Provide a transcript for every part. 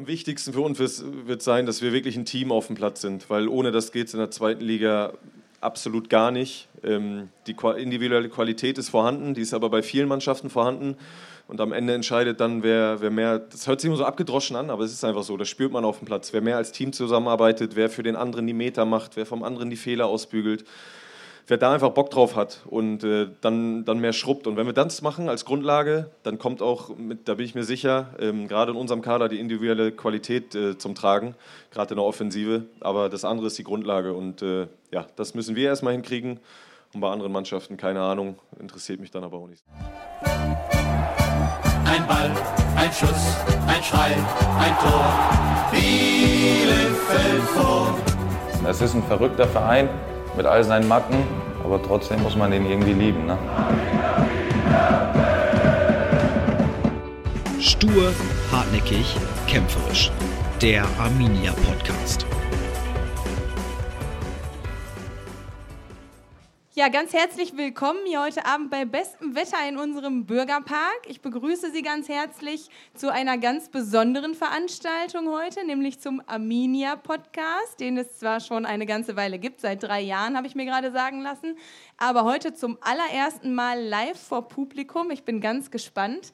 Am wichtigsten für uns wird sein, dass wir wirklich ein Team auf dem Platz sind, weil ohne das geht es in der zweiten Liga absolut gar nicht. Ähm, die individuelle Qualität ist vorhanden, die ist aber bei vielen Mannschaften vorhanden. Und am Ende entscheidet dann, wer, wer mehr, das hört sich immer so abgedroschen an, aber es ist einfach so, das spürt man auf dem Platz. Wer mehr als Team zusammenarbeitet, wer für den anderen die Meter macht, wer vom anderen die Fehler ausbügelt wer da einfach Bock drauf hat und äh, dann, dann mehr schrubbt. Und wenn wir das machen als Grundlage, dann kommt auch, mit, da bin ich mir sicher, ähm, gerade in unserem Kader die individuelle Qualität äh, zum Tragen, gerade in der Offensive. Aber das andere ist die Grundlage und äh, ja, das müssen wir erstmal hinkriegen. Und bei anderen Mannschaften, keine Ahnung, interessiert mich dann aber auch nicht. Ein Ball, ein Schuss, ein Schrei, ein Tor. Bielefeld vor. Es ist ein verrückter Verein mit all seinen Macken, aber trotzdem muss man den irgendwie lieben. Ne? Stur, hartnäckig, kämpferisch. Der Arminia Podcast. Ja, ganz herzlich willkommen hier heute Abend bei bestem Wetter in unserem Bürgerpark. Ich begrüße Sie ganz herzlich zu einer ganz besonderen Veranstaltung heute, nämlich zum Arminia Podcast, den es zwar schon eine ganze Weile gibt, seit drei Jahren habe ich mir gerade sagen lassen, aber heute zum allerersten Mal live vor Publikum. Ich bin ganz gespannt.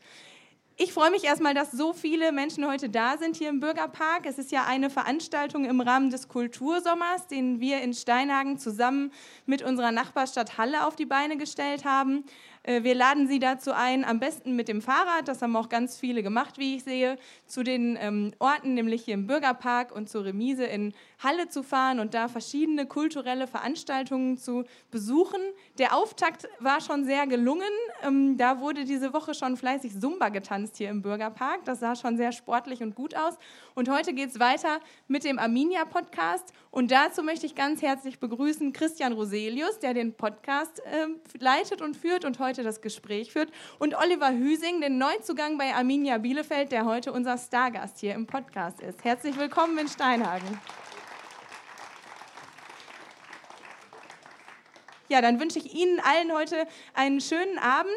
Ich freue mich erstmal, dass so viele Menschen heute da sind hier im Bürgerpark. Es ist ja eine Veranstaltung im Rahmen des Kultursommers, den wir in Steinhagen zusammen mit unserer Nachbarstadt Halle auf die Beine gestellt haben. Äh, wir laden Sie dazu ein, am besten mit dem Fahrrad, das haben auch ganz viele gemacht, wie ich sehe, zu den ähm, Orten, nämlich hier im Bürgerpark und zur Remise in Halle zu fahren und da verschiedene kulturelle Veranstaltungen zu besuchen. Der Auftakt war schon sehr gelungen. Ähm, da wurde diese Woche schon fleißig Zumba getanzt hier im Bürgerpark. Das sah schon sehr sportlich und gut aus. Und heute geht es weiter mit dem Arminia-Podcast. Und dazu möchte ich ganz herzlich begrüßen Christian Roselius, der den Podcast äh, leitet und führt und heute das Gespräch führt. Und Oliver Hüsing, den Neuzugang bei Arminia Bielefeld, der heute unser Stargast hier im Podcast ist. Herzlich willkommen in Steinhagen. Ja, dann wünsche ich Ihnen allen heute einen schönen Abend.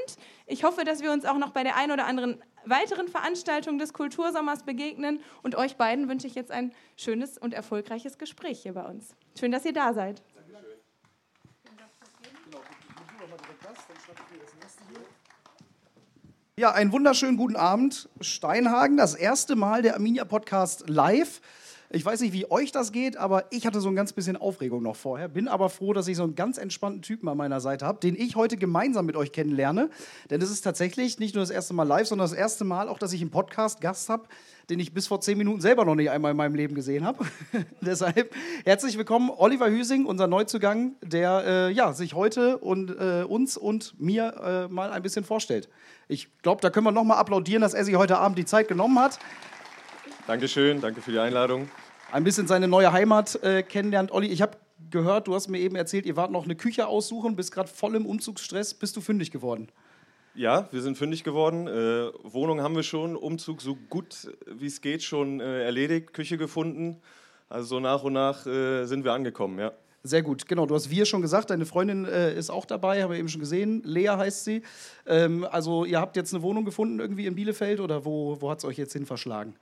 Ich hoffe, dass wir uns auch noch bei der einen oder anderen weiteren Veranstaltung des Kultursommers begegnen. Und euch beiden wünsche ich jetzt ein schönes und erfolgreiches Gespräch hier bei uns. Schön, dass ihr da seid. Ja, einen wunderschönen guten Abend, Steinhagen. Das erste Mal der Arminia Podcast live. Ich weiß nicht, wie euch das geht, aber ich hatte so ein ganz bisschen Aufregung noch vorher. Bin aber froh, dass ich so einen ganz entspannten Typen an meiner Seite habe, den ich heute gemeinsam mit euch kennenlerne. Denn es ist tatsächlich nicht nur das erste Mal live, sondern das erste Mal auch, dass ich im Podcast Gast habe, den ich bis vor zehn Minuten selber noch nicht einmal in meinem Leben gesehen habe. Deshalb herzlich willkommen, Oliver Hüsing, unser Neuzugang, der äh, ja, sich heute und äh, uns und mir äh, mal ein bisschen vorstellt. Ich glaube, da können wir nochmal applaudieren, dass er sich heute Abend die Zeit genommen hat. Dankeschön, danke für die Einladung. Ein bisschen seine neue Heimat äh, kennenlernt. Olli, ich habe gehört, du hast mir eben erzählt, ihr wart noch eine Küche aussuchen, bist gerade voll im Umzugsstress. Bist du fündig geworden? Ja, wir sind fündig geworden. Äh, Wohnung haben wir schon, Umzug so gut wie es geht schon äh, erledigt, Küche gefunden. Also so nach und nach äh, sind wir angekommen, ja. Sehr gut, genau. Du hast wir schon gesagt, deine Freundin äh, ist auch dabei, haben wir eben schon gesehen. Lea heißt sie. Ähm, also ihr habt jetzt eine Wohnung gefunden irgendwie in Bielefeld oder wo, wo hat es euch jetzt hin verschlagen?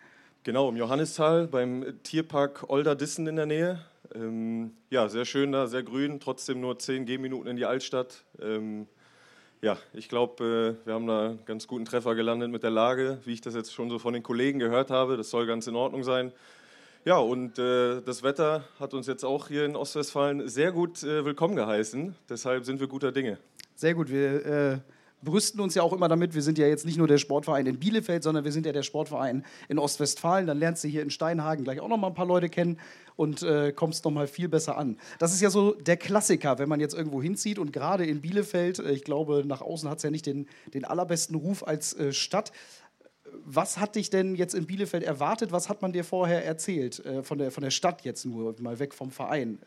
Genau, im Johannistal beim Tierpark Olderdissen in der Nähe. Ähm, ja, sehr schön da, sehr grün, trotzdem nur 10 Gehminuten in die Altstadt. Ähm, ja, ich glaube, äh, wir haben da einen ganz guten Treffer gelandet mit der Lage, wie ich das jetzt schon so von den Kollegen gehört habe. Das soll ganz in Ordnung sein. Ja, und äh, das Wetter hat uns jetzt auch hier in Ostwestfalen sehr gut äh, willkommen geheißen. Deshalb sind wir guter Dinge. Sehr gut. Wir äh, brüsten uns ja auch immer damit, wir sind ja jetzt nicht nur der Sportverein in Bielefeld, sondern wir sind ja der Sportverein in Ostwestfalen. Dann lernst du hier in Steinhagen gleich auch noch mal ein paar Leute kennen und äh, kommst noch mal viel besser an. Das ist ja so der Klassiker, wenn man jetzt irgendwo hinzieht und gerade in Bielefeld, äh, ich glaube, nach außen hat es ja nicht den, den allerbesten Ruf als äh, Stadt. Was hat dich denn jetzt in Bielefeld erwartet? Was hat man dir vorher erzählt? Äh, von, der, von der Stadt jetzt nur, mal weg vom Verein.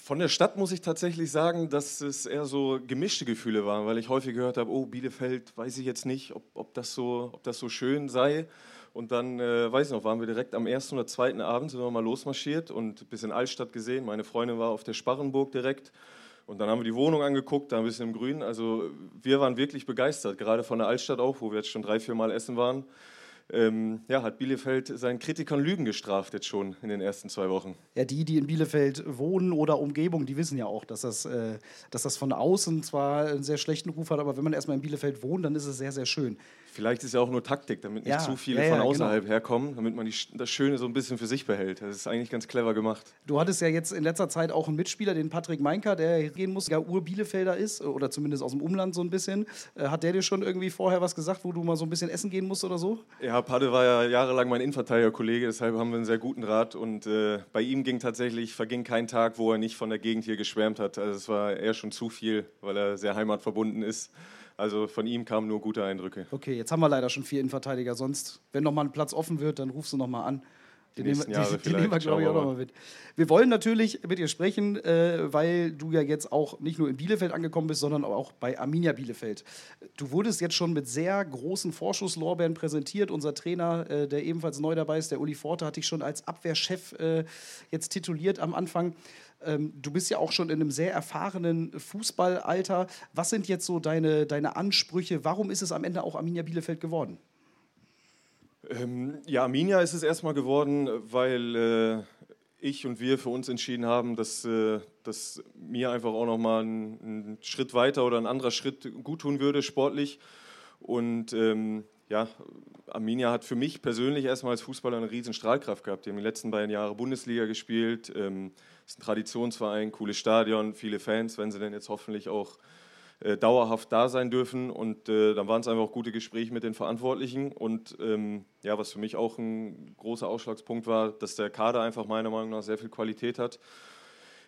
Von der Stadt muss ich tatsächlich sagen, dass es eher so gemischte Gefühle waren, weil ich häufig gehört habe, oh, Bielefeld, weiß ich jetzt nicht, ob, ob, das, so, ob das so schön sei. Und dann, äh, weiß ich noch, waren wir direkt am ersten oder zweiten Abend, sind wir mal losmarschiert und ein bisschen Altstadt gesehen. Meine Freundin war auf der Sparrenburg direkt. Und dann haben wir die Wohnung angeguckt, da ein bisschen im Grün. Also wir waren wirklich begeistert, gerade von der Altstadt auch, wo wir jetzt schon drei, vier Mal essen waren. Ähm, ja, hat Bielefeld seinen Kritikern Lügen gestraft jetzt schon in den ersten zwei Wochen. Ja, die, die in Bielefeld wohnen oder Umgebung, die wissen ja auch, dass das, äh, dass das von außen zwar einen sehr schlechten Ruf hat, aber wenn man erstmal in Bielefeld wohnt, dann ist es sehr, sehr schön. Vielleicht ist ja auch nur Taktik, damit nicht Ja, zu viele ja, ja, von außerhalb genau. herkommen, damit man die, das Schöne so ein bisschen für sich behält. Das ist eigentlich ganz clever gemacht. Du hattest ja jetzt in letzter Zeit auch einen Mitspieler, den Patrick Meinker, der gehen muss, ja Ur-Bielefelder ist oder zumindest aus dem Umland so ein bisschen. Äh, Hat der dir schon irgendwie vorher was gesagt, wo du mal so ein bisschen essen gehen musst oder so? Ja, Padde war ja jahrelang mein Innenverteidigerkollege, deshalb haben wir einen sehr guten Rat. Und äh, bei ihm ging tatsächlich, verging kein Tag, wo er nicht von der Gegend hier geschwärmt hat. Also es war eher schon zu viel, weil er sehr heimatverbunden ist. Also von ihm kamen nur gute Eindrücke. Okay, jetzt haben wir leider schon vier Innenverteidiger. Sonst, wenn noch mal ein Platz offen wird, dann rufst du noch mal an. Den nehmen, nächsten wir- Jahre die, die nehmen wir, glaube ich, auch Schauen wir noch mal mit. Wir wollen natürlich mit dir sprechen, äh, weil du ja jetzt auch nicht nur in Bielefeld angekommen bist, sondern auch bei Arminia Bielefeld. Du wurdest jetzt schon mit sehr großen Vorschusslorbeeren präsentiert. Unser Trainer, äh, der ebenfalls neu dabei ist, der Uli Forte, hat dich schon als Abwehrchef äh, jetzt tituliert am Anfang. Ähm, du bist ja auch schon in einem sehr erfahrenen Fußballalter. Was sind jetzt so deine, deine Ansprüche? Warum ist es am Ende auch Arminia Bielefeld geworden? Ähm, ja, Arminia ist es erstmal geworden, weil äh, ich und wir für uns entschieden haben, dass, äh, dass mir einfach auch nochmal ein, ein Schritt weiter oder ein anderer Schritt gut tun würde, sportlich. Und ähm, ja, Arminia hat für mich persönlich erstmal als Fußballer eine riesen Strahlkraft gehabt. Die haben die letzten beiden Jahre Bundesliga gespielt. Ähm, ist ein Traditionsverein, cooles Stadion, viele Fans, wenn sie denn jetzt hoffentlich auch äh, dauerhaft da sein dürfen. Und äh, dann waren es einfach auch gute Gespräche mit den Verantwortlichen. Und ähm, ja, was für mich auch ein großer Ausschlagspunkt war, dass der Kader einfach meiner Meinung nach sehr viel Qualität hat.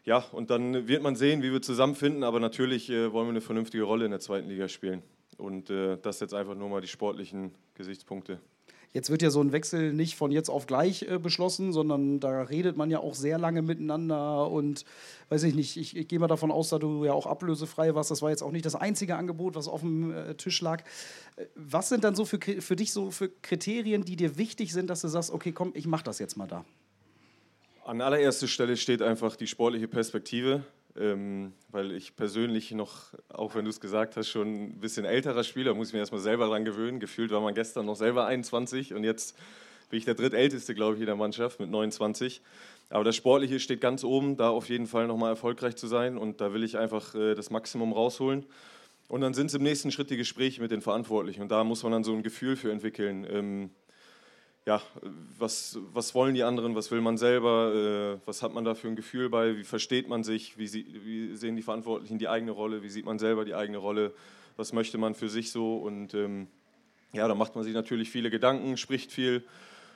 Ja, und dann wird man sehen, wie wir zusammenfinden. Aber natürlich äh, wollen wir eine vernünftige Rolle in der zweiten Liga spielen. Und äh, das jetzt einfach nur mal die sportlichen Gesichtspunkte. Jetzt wird ja so ein Wechsel nicht von jetzt auf gleich äh, beschlossen, sondern da redet man ja auch sehr lange miteinander und weiß ich nicht, ich, ich gehe mal davon aus, da du ja auch ablösefrei warst, das war jetzt auch nicht das einzige Angebot, was auf dem äh, Tisch lag. Äh, Was sind dann so für, für dich so für Kriterien, die dir wichtig sind, dass du sagst, okay, komm, ich mach das jetzt mal da? An allererster Stelle steht einfach die sportliche Perspektive, ähm, weil ich persönlich noch, auch wenn du es gesagt hast, schon ein bisschen älterer Spieler, muss ich mir erstmal selber dran gewöhnen. Gefühlt war man gestern noch selber 21 und jetzt bin ich der drittälteste, glaube ich, in der Mannschaft mit 29. Aber das Sportliche steht ganz oben, da auf jeden Fall nochmal erfolgreich zu sein und da will ich einfach äh, das Maximum rausholen. Und dann sind es im nächsten Schritt die Gespräche mit den Verantwortlichen und da muss man dann so ein Gefühl für entwickeln. Ähm, ja, was, was wollen die anderen, was will man selber, äh, was hat man da für ein Gefühl bei, wie versteht man sich, wie, sie, wie sehen die Verantwortlichen die eigene Rolle, wie sieht man selber die eigene Rolle, was möchte man für sich so? Und ähm, ja, da macht man sich natürlich viele Gedanken, spricht viel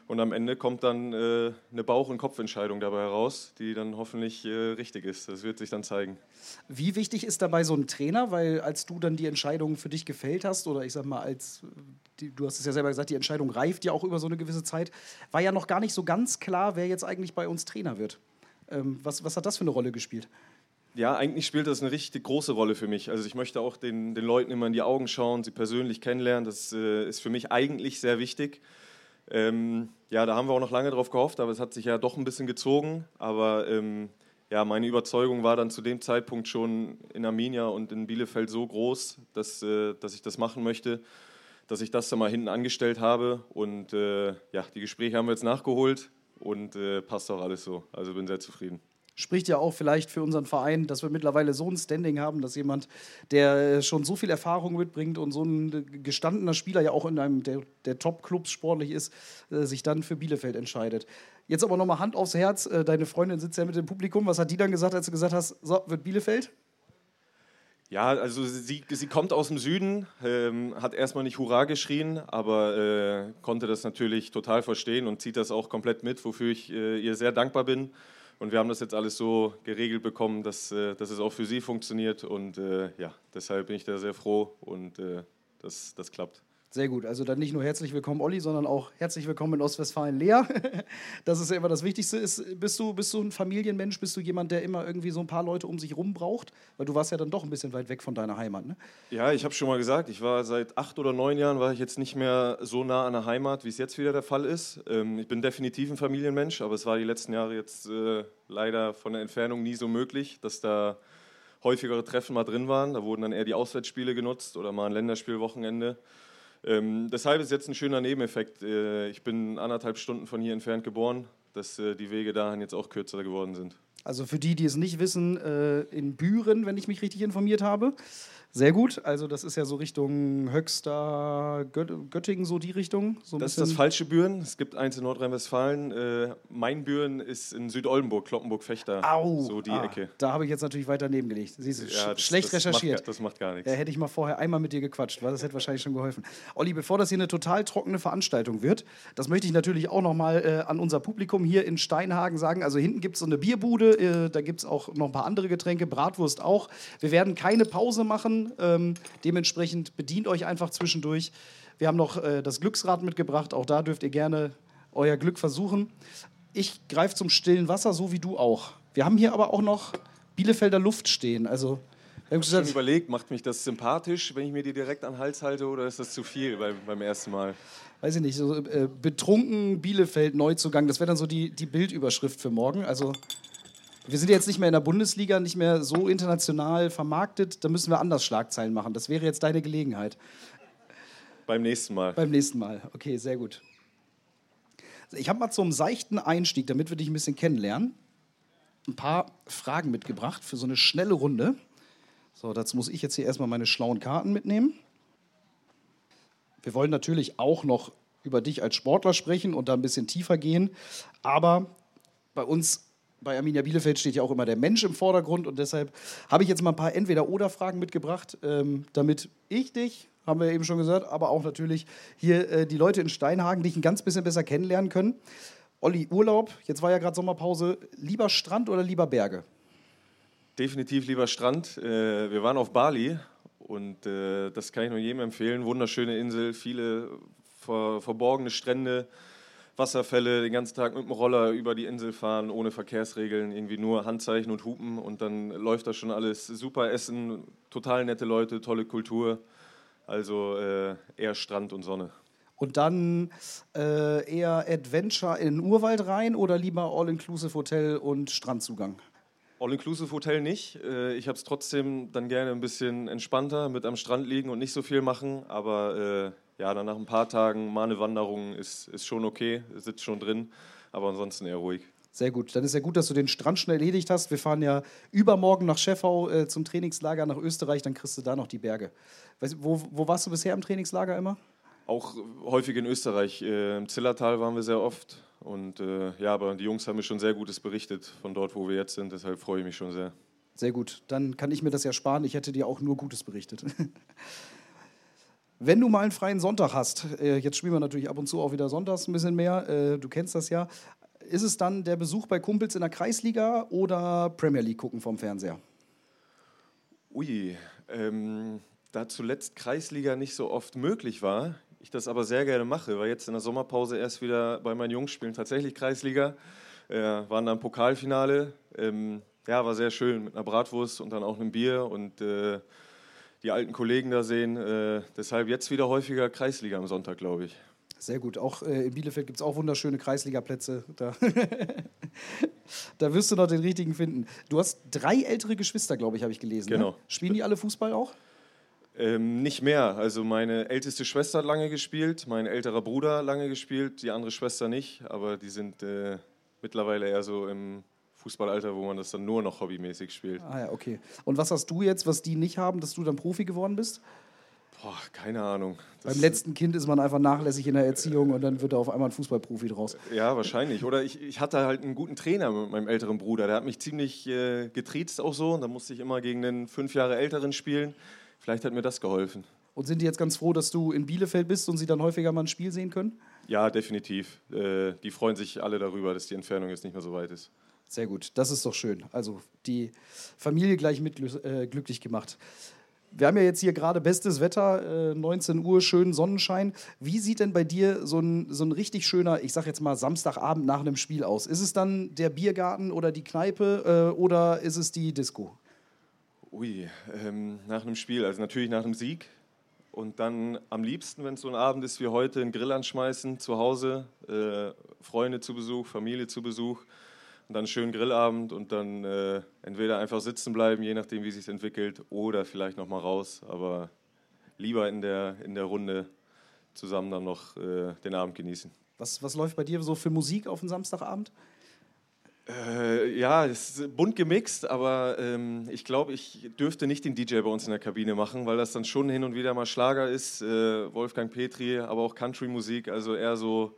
und am Ende kommt dann äh, eine Bauch- und Kopfentscheidung dabei heraus, die dann hoffentlich äh, richtig ist. Das wird sich dann zeigen. Wie wichtig ist dabei so ein Trainer? Weil als du dann die Entscheidung für dich gefällt hast, oder ich sag mal, als die, du hast es ja selber gesagt, die Entscheidung reift ja auch über so eine gewisse Zeit, war ja noch gar nicht so ganz klar, wer jetzt eigentlich bei uns Trainer wird. Ähm, was, was hat das für eine Rolle gespielt? Ja, eigentlich spielt das eine richtig große Rolle für mich. Also ich möchte auch den, den Leuten immer in die Augen schauen, sie persönlich kennenlernen. Das äh, ist für mich eigentlich sehr wichtig. Ähm, ja, da haben wir auch noch lange drauf gehofft, aber es hat sich ja doch ein bisschen gezogen. Aber ähm, ja, meine Überzeugung war dann zu dem Zeitpunkt schon in Arminia und in Bielefeld so groß, dass, äh, dass ich das machen möchte, dass ich das dann mal hinten angestellt habe. Und äh, ja, die Gespräche haben wir jetzt nachgeholt und äh, passt auch alles so. Also bin sehr zufrieden spricht ja auch vielleicht für unseren Verein, dass wir mittlerweile so ein Standing haben, dass jemand, der schon so viel Erfahrung mitbringt und so ein gestandener Spieler ja auch in einem der, der Top-Clubs sportlich ist, äh, sich dann für Bielefeld entscheidet. Jetzt aber nochmal Hand aufs Herz. Äh, deine Freundin sitzt ja mit dem Publikum. Was hat die dann gesagt, als du gesagt hast, so, wird Bielefeld? Ja, also sie, sie kommt aus dem Süden, ähm, hat erstmal nicht Hurra geschrien, aber äh, konnte das natürlich total verstehen und zieht das auch komplett mit, wofür ich äh, ihr sehr dankbar bin. Und wir haben das jetzt alles so geregelt bekommen, dass, äh, dass es auch für sie funktioniert. Und äh, ja, deshalb bin ich da sehr froh und äh, dass das klappt. Sehr gut. Also dann nicht nur herzlich willkommen, Olli, sondern auch herzlich willkommen in Ostwestfalen, Lea. Das ist ja immer das Wichtigste. Ist, bist, du, bist du ein Familienmensch? Bist du jemand, der immer irgendwie so ein paar Leute um sich rum braucht? Weil du warst ja dann doch ein bisschen weit weg von deiner Heimat, ne? Ja, ich habe schon mal gesagt, ich war seit acht oder neun Jahren war ich jetzt nicht mehr so nah an der Heimat, wie es jetzt wieder der Fall ist. Ähm, ich bin definitiv ein Familienmensch, aber es war die letzten Jahre jetzt äh, leider von der Entfernung nie so möglich, dass da häufigere Treffen mal drin waren. Da wurden dann eher die Auswärtsspiele genutzt oder mal ein Länderspielwochenende. Ähm, deshalb ist jetzt ein schöner Nebeneffekt. Äh, ich bin anderthalb Stunden von hier entfernt geboren, dass äh, die Wege dahin jetzt auch kürzer geworden sind. Also für die, die es nicht wissen, äh, in Büren, wenn ich mich richtig informiert habe. Sehr gut. Also das ist ja so Richtung Höxter, Gött Göttingen, so die Richtung. So Das ist das falsche Büren. Es gibt eins in Nordrhein-Westfalen. Äh, mein Büren ist in Südoldenburg, Kloppenburg-Fechter. Au, So die ah, Ecke. Da habe ich jetzt natürlich weiter nebengelegt. Siehst du, Ja, das- schlecht das recherchiert. Macht, das macht gar nichts. Ja, hätte ich mal vorher einmal mit dir gequatscht, weil das hätte wahrscheinlich schon geholfen. Olli, bevor das hier eine total trockene Veranstaltung wird, das möchte ich natürlich auch nochmal äh, an unser Publikum hier in Steinhagen sagen. Also hinten gibt es so eine Bierbude, äh, da gibt es auch noch ein paar andere Getränke, Bratwurst auch. Wir werden keine Pause machen, ähm, dementsprechend bedient euch einfach zwischendurch. Wir haben noch äh, das Glücksrad mitgebracht, auch da dürft ihr gerne euer Glück versuchen. Ich greife zum stillen Wasser, so wie du auch. Wir haben hier aber auch noch Bielefelder Luft stehen. Also, Ich habe gesagt, überlegt, macht mich das sympathisch, wenn ich mir die direkt an den Hals halte, oder ist das zu viel beim, beim ersten Mal? weiß ich nicht, so äh, betrunken Bielefeld Neuzugang, das wäre dann so die, die Bildüberschrift für morgen. Also wir sind jetzt nicht mehr in der Bundesliga, nicht mehr so international vermarktet, da müssen wir anders Schlagzeilen machen. Das wäre jetzt deine Gelegenheit. Beim nächsten Mal. Beim nächsten Mal. Okay, sehr gut. Ich habe mal zum seichten Einstieg, damit wir dich ein bisschen kennenlernen, ein paar Fragen mitgebracht für so eine schnelle Runde. So, dazu muss ich jetzt hier erstmal meine schlauen Karten mitnehmen. Wir wollen natürlich auch noch über dich als Sportler sprechen und da ein bisschen tiefer gehen. Aber bei uns, bei Arminia Bielefeld, steht ja auch immer der Mensch im Vordergrund und deshalb habe ich jetzt mal ein paar Entweder-Oder-Fragen mitgebracht, ähm, damit ich dich, haben wir eben schon gesagt, aber auch natürlich hier äh, die Leute in Steinhagen dich ein ganz bisschen besser kennenlernen können. Olli, Urlaub, jetzt war ja gerade Sommerpause. Lieber Strand oder lieber Berge? Definitiv lieber Strand. Äh, wir waren auf Bali und äh, das kann ich nur jedem empfehlen. Wunderschöne Insel, viele ver verborgene Strände, Wasserfälle, den ganzen Tag mit dem Roller über die Insel fahren, ohne Verkehrsregeln, irgendwie nur Handzeichen und Hupen und dann läuft das schon alles. Super Essen, total nette Leute, tolle Kultur. Also äh, eher Strand und Sonne. Und dann äh, eher Adventure in den Urwald rein oder lieber All-Inclusive Hotel und Strandzugang? All-Inclusive Hotel nicht. Äh, Ich habe es trotzdem dann gerne ein bisschen entspannter, mit am Strand liegen und nicht so viel machen. Aber äh, ja, dann nach ein paar Tagen mal eine Wanderung ist, ist schon okay, sitzt schon drin. Aber ansonsten eher ruhig. Sehr gut. Dann ist ja gut, dass du den Strand schnell erledigt hast. Wir fahren ja übermorgen nach Scheffau äh, zum Trainingslager nach Österreich. Dann kriegst du da noch die Berge. Weißt, wo, wo warst du bisher im Trainingslager immer? Auch häufig in Österreich. Äh, Im Zillertal waren wir sehr oft. Und äh, ja, aber die Jungs haben mir schon sehr Gutes berichtet von dort, wo wir jetzt sind. Deshalb freue ich mich schon sehr. Sehr gut. Dann kann ich mir das ja sparen. Ich hätte dir auch nur Gutes berichtet. Wenn du mal einen freien Sonntag hast, äh, jetzt spielen wir natürlich ab und zu auch wieder sonntags ein bisschen mehr, äh, du kennst das ja, ist es dann der Besuch bei Kumpels in der Kreisliga oder Premier League gucken vom Fernseher? Ui, ähm, da zuletzt Kreisliga nicht so oft möglich war, ich das aber sehr gerne mache, weil jetzt in der Sommerpause erst wieder bei meinen Jungs spielen tatsächlich Kreisliga, äh, waren dann Pokalfinale, ähm, ja, war sehr schön mit einer Bratwurst und dann auch einem Bier und äh, die alten Kollegen da sehen, äh, deshalb jetzt wieder häufiger Kreisliga am Sonntag, glaube ich. Sehr gut. Auch äh, in Bielefeld gibt es auch wunderschöne Kreisligaplätze. Da, da wirst du noch den richtigen finden. Du hast drei ältere Geschwister, glaube ich, habe ich gelesen. Ne? Genau. Spielen die alle Fußball auch? Ähm, nicht mehr. Also meine älteste Schwester hat lange gespielt, mein älterer Bruder lange gespielt, die andere Schwester nicht, aber die sind äh, mittlerweile eher so im Fußballalter, wo man das dann nur noch hobbymäßig spielt. Ah ja, okay. Und was hast du jetzt, was die nicht haben, dass du dann Profi geworden bist? Boah, keine Ahnung. Das- Beim letzten Kind ist man einfach nachlässig in der Erziehung und dann wird da auf einmal ein Fußballprofi draus. Ja, wahrscheinlich. Oder ich, ich hatte halt einen guten Trainer mit meinem älteren Bruder. Der hat mich ziemlich äh, getriezt auch so. Und da musste ich immer gegen den fünf Jahre älteren spielen. Vielleicht hat mir das geholfen. Und sind die jetzt ganz froh, dass du in Bielefeld bist und sie dann häufiger mal ein Spiel sehen können? Ja, definitiv. Äh, die freuen sich alle darüber, dass die Entfernung jetzt nicht mehr so weit ist. Sehr gut, das ist doch schön. Also die Familie gleich mit äh, glücklich gemacht. Wir haben ja jetzt hier gerade bestes Wetter, äh, 19 Uhr, schönen Sonnenschein. Wie sieht denn bei dir so ein, so ein richtig schöner, ich sag jetzt mal Samstagabend nach einem Spiel aus? Ist es dann der Biergarten oder die Kneipe äh, oder ist es die Disco? Ui, ähm, nach einem Spiel, also natürlich nach einem Sieg. Und dann am liebsten, wenn es so ein Abend ist wie heute, einen Grill anschmeißen, zu Hause, äh, Freunde zu Besuch, Familie zu Besuch. Und dann einen schönen Grillabend und dann äh, entweder einfach sitzen bleiben, je nachdem, wie es sich entwickelt, oder vielleicht nochmal raus. Aber lieber in der, in der Runde zusammen dann noch äh, den Abend genießen. Was, was läuft bei dir so für Musik auf den Samstagabend? Äh, ja, es ist bunt gemixt, aber ähm, ich glaube, ich dürfte nicht den DJ bei uns in der Kabine machen, weil das dann schon hin und wieder mal Schlager ist. Äh, Wolfgang Petri, aber auch Country-Musik, also eher so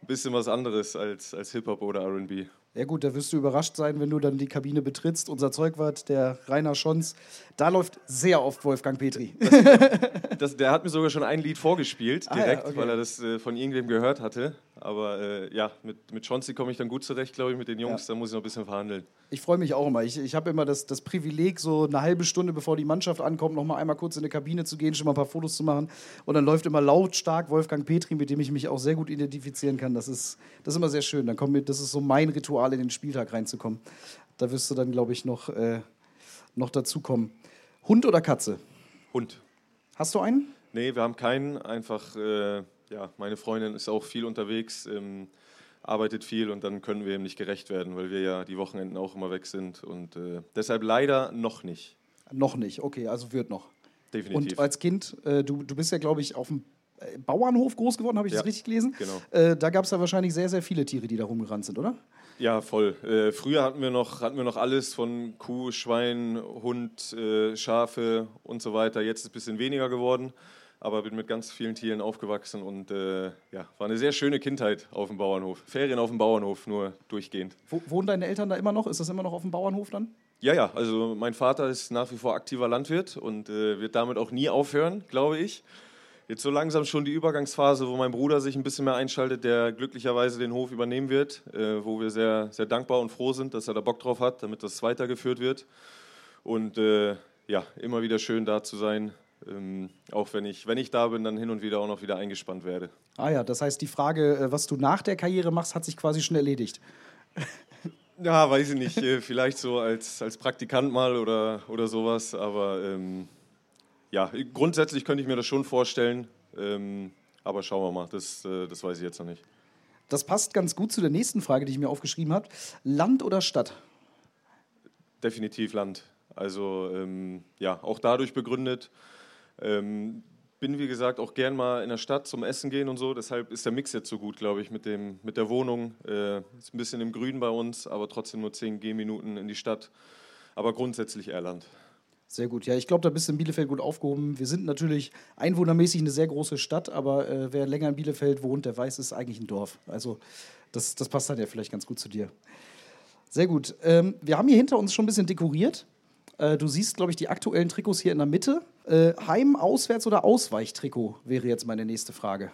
ein bisschen was anderes als, als Hip-Hop oder RB. Ja gut, da wirst du überrascht sein, wenn du dann die Kabine betrittst. Unser Zeugwart, der Rainer Schons, da läuft sehr oft Wolfgang Petri. Das, der hat mir sogar schon ein Lied vorgespielt, Ah ja, direkt, okay. weil er das äh, von irgendwem gehört hatte. Aber äh, ja, mit, mit Chauncey komme ich dann gut zurecht, glaube ich, mit den Jungs. Da muss ich noch ein bisschen verhandeln. Ich freue mich auch immer. Ich, ich habe immer das, das Privileg, so eine halbe Stunde bevor die Mannschaft ankommt, noch mal einmal kurz in die Kabine zu gehen, schon mal ein paar Fotos zu machen. Und dann läuft immer lautstark Wolfgang Petri, mit dem ich mich auch sehr gut identifizieren kann. Das ist, das ist immer sehr schön. Dann kommt mir, das ist so mein Ritual, in den Spieltag reinzukommen. Da wirst du dann, glaube ich, noch, äh, noch dazukommen. Hund oder Katze? Hund. Hast du einen? Nee, wir haben keinen. Einfach, äh, ja, meine Freundin ist auch viel unterwegs, ähm, arbeitet viel und dann können wir ihm nicht gerecht werden, weil wir ja die Wochenenden auch immer weg sind. Und äh, deshalb leider noch nicht. Noch nicht. Okay, also wird noch. Definitiv. Und als Kind, äh, du, du bist ja, glaube ich, auf dem äh, Bauernhof groß geworden, habe ich Ja, das richtig gelesen? genau. Äh, da gab es ja wahrscheinlich sehr, sehr viele Tiere, die da rumgerannt sind, oder? Ja, voll. Äh, früher hatten wir, noch, hatten wir noch alles von Kuh, Schwein, Hund, äh, Schafe und so weiter. Jetzt ist es ein bisschen weniger geworden, aber bin mit ganz vielen Tieren aufgewachsen und äh, ja, war eine sehr schöne Kindheit auf dem Bauernhof. Ferien auf dem Bauernhof, nur durchgehend. Wo, wohnen deine Eltern da immer noch? Ist das immer noch auf dem Bauernhof dann? Ja, ja, also mein Vater ist nach wie vor aktiver Landwirt und äh, wird damit auch nie aufhören, glaube ich. Jetzt so langsam schon die Übergangsphase, wo mein Bruder sich ein bisschen mehr einschaltet, der glücklicherweise den Hof übernehmen wird, äh, wo wir sehr, sehr dankbar und froh sind, dass er da Bock drauf hat, damit das weitergeführt wird. Und äh, ja, immer wieder schön da zu sein, ähm, auch wenn ich, wenn ich da bin, dann hin und wieder auch noch wieder eingespannt werde. Ah ja, das heißt, die Frage, äh, was du nach der Karriere machst, hat sich quasi schon erledigt. Ja, weiß ich nicht, äh, vielleicht so als, als Praktikant mal oder, oder sowas, aber ähm, ja, grundsätzlich könnte ich mir das schon vorstellen, ähm, aber schauen wir mal, das, äh, das weiß ich jetzt noch nicht. Das passt ganz gut zu der nächsten Frage, die ich mir aufgeschrieben habe. Land oder Stadt? Definitiv Land. Also ähm, ja, auch dadurch begründet. Ähm, bin, wie gesagt, auch gern mal in der Stadt zum Essen gehen und so. Deshalb ist der Mix jetzt so gut, glaube ich, mit, dem, mit der Wohnung. Äh, ist ein bisschen im Grün bei uns, aber trotzdem nur 10 Gehminuten in die Stadt. Aber grundsätzlich eher Land. Sehr gut. Ja, ich glaube, da bist du in Bielefeld gut aufgehoben. Wir sind natürlich einwohnermäßig eine sehr große Stadt, aber äh, wer länger in Bielefeld wohnt, der weiß, es ist eigentlich ein Dorf. Also das, das passt dann ja vielleicht ganz gut zu dir. Sehr gut. Ähm, wir haben hier hinter uns schon ein bisschen dekoriert. Äh, du siehst, glaube ich, die aktuellen Trikots hier in der Mitte. Äh, Heim-, Auswärts- oder Ausweichtrikot wäre jetzt meine nächste Frage.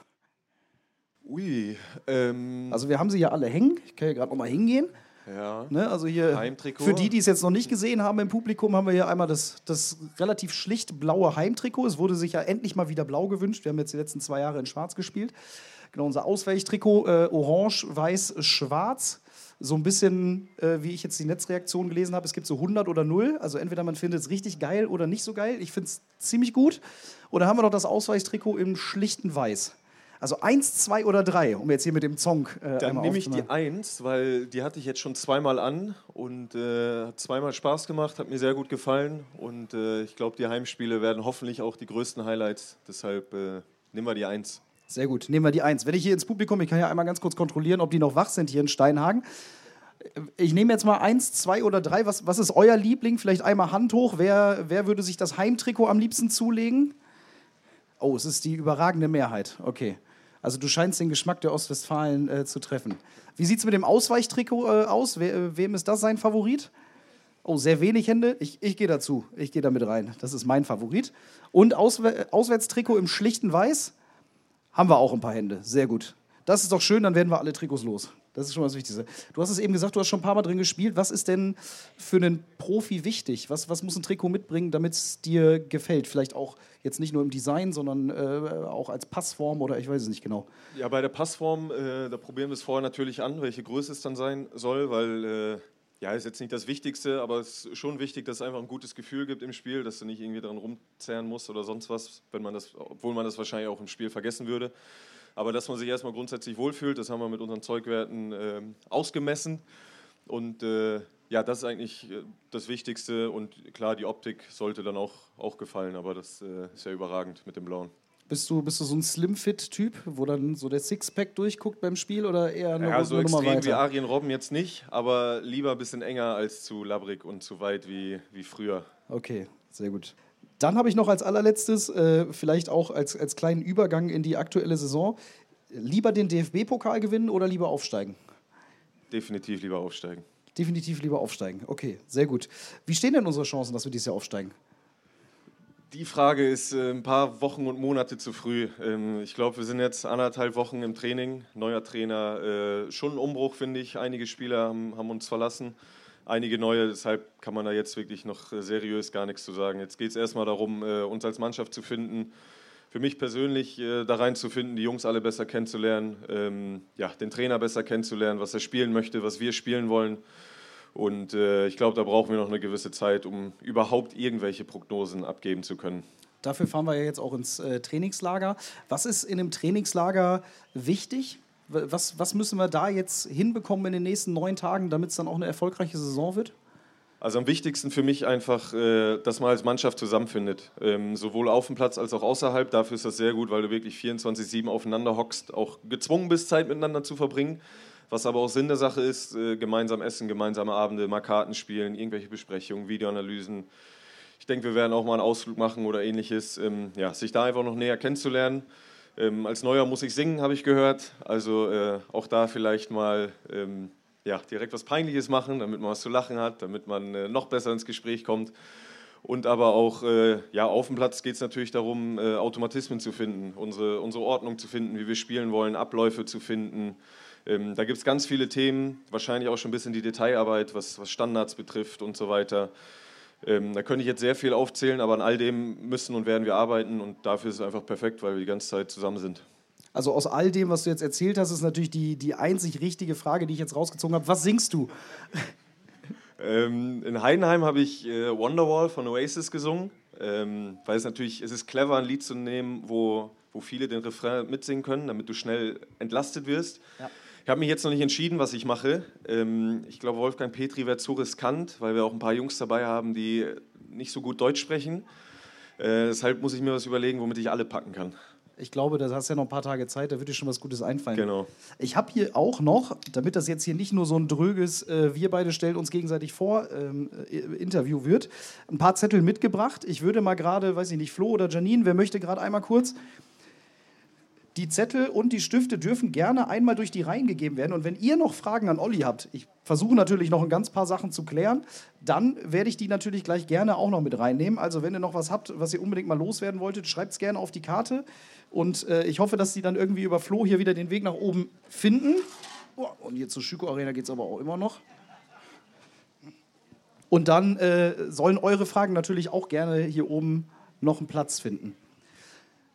Ui, ähm, Also wir haben sie ja alle hängen. Ich kann hier gerade noch mal hingehen. Ja. Ne, also hier, Heimtrikot. für die, die es jetzt noch nicht gesehen haben im Publikum, haben wir hier einmal das, das relativ schlicht blaue Heimtrikot. Es wurde sich ja endlich mal wieder blau gewünscht. Wir haben jetzt die letzten zwei Jahre in schwarz gespielt. Genau, unser Ausweichtrikot, äh, orange, weiß, schwarz. So ein bisschen, äh, wie ich jetzt die Netzreaktion gelesen habe, es gibt so 100 oder 0. Also entweder man findet es richtig geil oder nicht so geil. Ich finde es ziemlich gut. Oder haben wir noch das Ausweichtrikot im schlichten Weiß. Also eins, zwei oder drei, um jetzt hier mit dem Zong äh, Dann nehme ich die. Eins, weil die hatte ich jetzt schon zweimal an und äh, hat zweimal Spaß gemacht, hat mir sehr gut gefallen und äh, ich glaube, die Heimspiele werden hoffentlich auch die größten Highlights. Deshalb äh, nehmen wir die Eins. Sehr gut, nehmen wir die Eins. Wenn ich hier ins Publikum, ich kann ja einmal ganz kurz kontrollieren, ob die noch wach sind hier in Steinhagen. Ich nehme jetzt mal eins, zwei oder drei. Was, was ist euer Liebling? Vielleicht einmal Hand hoch. Wer, wer würde sich das Heimtrikot am liebsten zulegen? Oh, es ist die überragende Mehrheit. Okay. Also du scheinst den Geschmack der Ostwestfalen äh, zu treffen. Wie sieht es mit dem Ausweichtrikot äh, aus? We äh, wem ist das sein Favorit? Oh, sehr wenig Hände. Ich, ich gehe dazu. Ich gehe damit rein. Das ist mein Favorit. Und Auswär Auswärtstrikot im schlichten Weiß haben wir auch ein paar Hände. Sehr gut. Das ist doch schön, dann werden wir alle Trikots los. Das ist schon mal das Wichtigste. Du hast es eben gesagt, du hast schon ein paar Mal drin gespielt. Was ist denn für einen Profi wichtig? Was, was muss ein Trikot mitbringen, damit es dir gefällt? Vielleicht auch jetzt nicht nur im Design, sondern äh, auch als Passform oder ich weiß es nicht genau. Ja, bei der Passform, äh, da probieren wir es vorher natürlich an, welche Größe es dann sein soll, weil äh, ja, ist jetzt nicht das Wichtigste, aber es ist schon wichtig, dass es einfach ein gutes Gefühl gibt im Spiel, dass du nicht irgendwie dran rumzerren musst oder sonst was, wenn man das, obwohl man das wahrscheinlich auch im Spiel vergessen würde. Aber dass man sich erstmal grundsätzlich wohlfühlt, das haben wir mit unseren Zeugwerten ähm, ausgemessen. Und äh, ja, das ist eigentlich äh, das Wichtigste. Und klar, die Optik sollte dann auch, auch gefallen, aber das äh, ist ja überragend mit dem Blauen. Bist du, bist du so ein Slim-Fit-Typ, wo dann so der Sixpack durchguckt beim Spiel oder eher eine, Ja, so extrem wie weiter? Arjen Robben jetzt nicht, aber lieber ein bisschen enger als zu labbrig und zu weit wie, wie früher. Okay, sehr gut. Dann habe ich noch als allerletztes, äh, vielleicht auch als, als kleinen Übergang in die aktuelle Saison, lieber den DFB-Pokal gewinnen oder lieber aufsteigen? Definitiv lieber aufsteigen. Definitiv lieber aufsteigen. Okay, sehr gut. Wie stehen denn unsere Chancen, dass wir dieses Jahr aufsteigen? Die Frage ist äh, ein paar Wochen und Monate zu früh. Ähm, ich glaube, wir sind jetzt anderthalb Wochen im Training. Neuer Trainer, äh, schon ein Umbruch, finde ich. Einige Spieler haben, haben uns verlassen, einige neue. Deshalb kann man da jetzt wirklich noch äh, seriös gar nichts zu sagen. Jetzt geht es erstmal darum, äh, uns als Mannschaft zu finden. Für mich persönlich äh, da reinzufinden, die Jungs alle besser kennenzulernen, ähm, ja, den Trainer besser kennenzulernen, was er spielen möchte, was wir spielen wollen. Und ich glaube, da brauchen wir noch eine gewisse Zeit, um überhaupt irgendwelche Prognosen abgeben zu können. Dafür fahren wir ja jetzt auch ins Trainingslager. Was ist in einem Trainingslager wichtig? Was, was müssen wir da jetzt hinbekommen in den nächsten neun Tagen, damit es dann auch eine erfolgreiche Saison wird? Also am wichtigsten für mich einfach, äh, dass man als Mannschaft zusammenfindet. Ähm, sowohl auf dem Platz als auch außerhalb. Dafür ist das sehr gut, weil du wirklich 24-7 aufeinander hockst, auch gezwungen bist, Zeit miteinander zu verbringen. Was aber auch Sinn der Sache ist, äh, gemeinsam essen, gemeinsame Abende, mal Karten spielen, irgendwelche Besprechungen, Videoanalysen. Ich denke, wir werden auch mal einen Ausflug machen oder ähnliches. Ähm, ja, sich da einfach noch näher kennenzulernen. Ähm, als Neuer muss ich singen, habe ich gehört. Also äh, auch da vielleicht mal ähm, ja, direkt was Peinliches machen, damit man was zu lachen hat, damit man äh, noch besser ins Gespräch kommt. Und aber auch äh, ja, auf dem Platz geht es natürlich darum, äh, Automatismen zu finden, unsere, unsere Ordnung zu finden, wie wir spielen wollen, Abläufe zu finden. Ähm, da gibt es ganz viele Themen, wahrscheinlich auch schon ein bisschen die Detailarbeit, was, was Standards betrifft und so weiter. Ähm, da könnte ich jetzt sehr viel aufzählen, aber an all dem müssen und werden wir arbeiten und dafür ist es einfach perfekt, weil wir die ganze Zeit zusammen sind. Also aus all dem, was du jetzt erzählt hast, ist natürlich die, die einzig richtige Frage, die ich jetzt rausgezogen habe. Was singst du? Ähm, in Heidenheim habe ich äh, Wonderwall von Oasis gesungen, ähm, weil es natürlich, es ist clever, ein Lied zu nehmen, wo, wo viele den Refrain mitsingen können, damit du schnell entlastet wirst. Ja. Ich habe mich jetzt noch nicht entschieden, was ich mache. Ähm, ich glaube, Wolfgang Petri wäre zu riskant, weil wir auch ein paar Jungs dabei haben, die nicht so gut Deutsch sprechen. Äh, deshalb muss ich mir was überlegen, womit ich alle packen kann. Ich glaube, da hast du ja noch ein paar Tage Zeit, da wird dir schon was Gutes einfallen. Genau. Ich habe hier auch noch, damit das jetzt hier nicht nur so ein dröges, äh, wir beide stellen uns gegenseitig vor, ähm, äh, Interview wird, ein paar Zettel mitgebracht. Ich würde mal gerade, weiß ich nicht, Flo oder Janine, wer möchte gerade einmal kurz? Die Zettel und die Stifte dürfen gerne einmal durch die Reihen gegeben werden. Und wenn ihr noch Fragen an Olli habt, ich versuche natürlich noch ein ganz paar Sachen zu klären, dann werde ich die natürlich gleich gerne auch noch mit reinnehmen. Also wenn ihr noch was habt, was ihr unbedingt mal loswerden wolltet, schreibt es gerne auf die Karte. Und äh, ich hoffe, dass die dann irgendwie über Flo hier wieder den Weg nach oben finden. Oh, und hier zur Schüko Arena geht es aber auch immer noch. Und dann äh, sollen eure Fragen natürlich auch gerne hier oben noch einen Platz finden.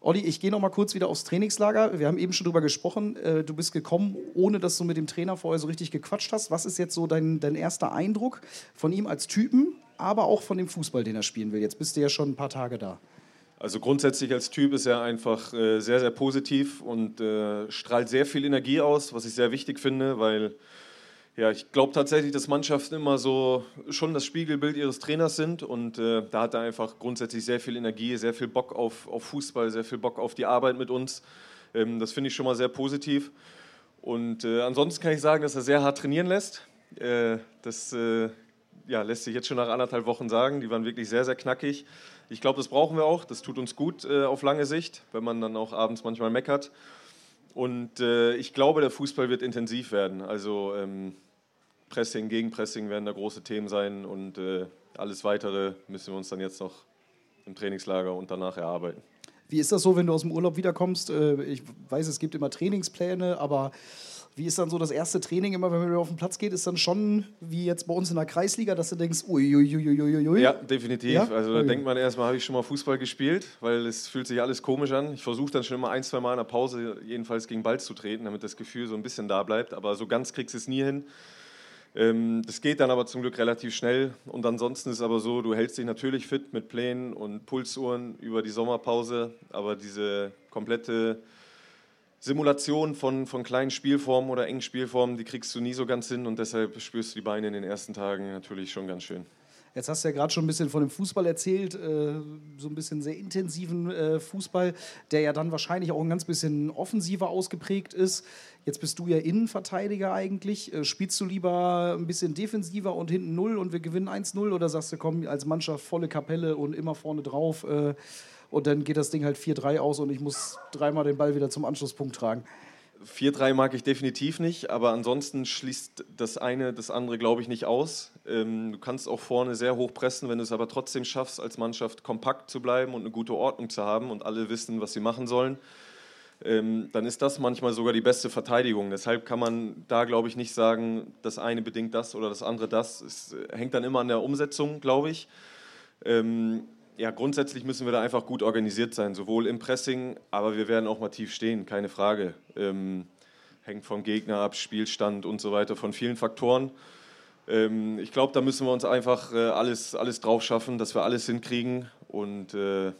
Olli, ich gehe noch mal kurz wieder aufs Trainingslager. Wir haben eben schon drüber gesprochen. Äh, du bist gekommen, ohne dass du mit dem Trainer vorher so richtig gequatscht hast. Was ist jetzt so dein, dein erster Eindruck von ihm als Typen, aber auch von dem Fußball, den er spielen will? Jetzt bist du ja schon ein paar Tage da. Also grundsätzlich als Typ ist er einfach äh, sehr, sehr positiv und äh, strahlt sehr viel Energie aus, was ich sehr wichtig finde, weil ja, ich glaube tatsächlich, dass Mannschaften immer so schon das Spiegelbild ihres Trainers sind und äh, da hat er einfach grundsätzlich sehr viel Energie, sehr viel Bock auf, auf Fußball, sehr viel Bock auf die Arbeit mit uns. Ähm, das finde ich schon mal sehr positiv. Und äh, ansonsten kann ich sagen, dass er sehr hart trainieren lässt. Äh, das äh, ja, lässt sich jetzt schon nach anderthalb Wochen sagen. Die waren wirklich sehr, sehr knackig. Ich glaube, das brauchen wir auch. Das tut uns gut äh, auf lange Sicht, wenn man dann auch abends manchmal meckert. Und äh, ich glaube, der Fußball wird intensiv werden. Also ähm, Pressing, Gegenpressing werden da große Themen sein und äh, alles Weitere müssen wir uns dann jetzt noch im Trainingslager und danach erarbeiten. Wie ist das so, wenn du aus dem Urlaub wiederkommst? Äh, Ich weiß, es gibt immer Trainingspläne, aber wie ist dann so das erste Training immer, wenn man wieder auf den Platz geht? Ist dann schon wie jetzt bei uns in der Kreisliga, dass du denkst, uiuiuiuiui? Ja, definitiv. Ja? Also da Okay. denkt man erstmal, habe ich schon mal Fußball gespielt, weil es fühlt sich alles komisch an. Ich versuche dann schon immer ein, zwei Mal in der Pause jedenfalls gegen Ball zu treten, damit das Gefühl so ein bisschen da bleibt. Aber so ganz kriegst du es nie hin. Ähm, das geht dann aber zum Glück relativ schnell. Und ansonsten ist es aber so, du hältst dich natürlich fit mit Plänen und Pulsuhren über die Sommerpause, aber diese komplette Simulation von, von kleinen Spielformen oder engen Spielformen, die kriegst du nie so ganz hin und deshalb spürst du die Beine in den ersten Tagen natürlich schon ganz schön. Jetzt hast du ja gerade schon ein bisschen von dem Fußball erzählt, äh, so ein bisschen sehr intensiven äh, Fußball, der ja dann wahrscheinlich auch ein ganz bisschen offensiver ausgeprägt ist. Jetzt bist du ja Innenverteidiger eigentlich. Äh, spielst du lieber ein bisschen defensiver und hinten null und wir gewinnen 1-0 oder sagst du, komm, als Mannschaft volle Kapelle und immer vorne drauf äh, und dann geht das Ding halt 4-3 aus und ich muss dreimal den Ball wieder zum Anschlusspunkt tragen? 4-3 mag ich definitiv nicht, aber ansonsten schließt das eine das andere, glaube ich, nicht aus. Ähm, du kannst auch vorne sehr hoch pressen, wenn du es aber trotzdem schaffst, als Mannschaft kompakt zu bleiben und eine gute Ordnung zu haben und alle wissen, was sie machen sollen. Ähm, dann ist das manchmal sogar die beste Verteidigung. Deshalb kann man da, glaube ich, nicht sagen, das eine bedingt das oder das andere das. Es hängt dann immer an der Umsetzung, glaube ich. Ja, grundsätzlich müssen wir da einfach gut organisiert sein, sowohl im Pressing, aber wir werden auch mal tief stehen, keine Frage. Ähm, hängt vom Gegner ab, Spielstand und so weiter, von vielen Faktoren. Ähm, ich glaube, da müssen wir uns einfach äh, alles, alles drauf schaffen, dass wir alles hinkriegen und äh,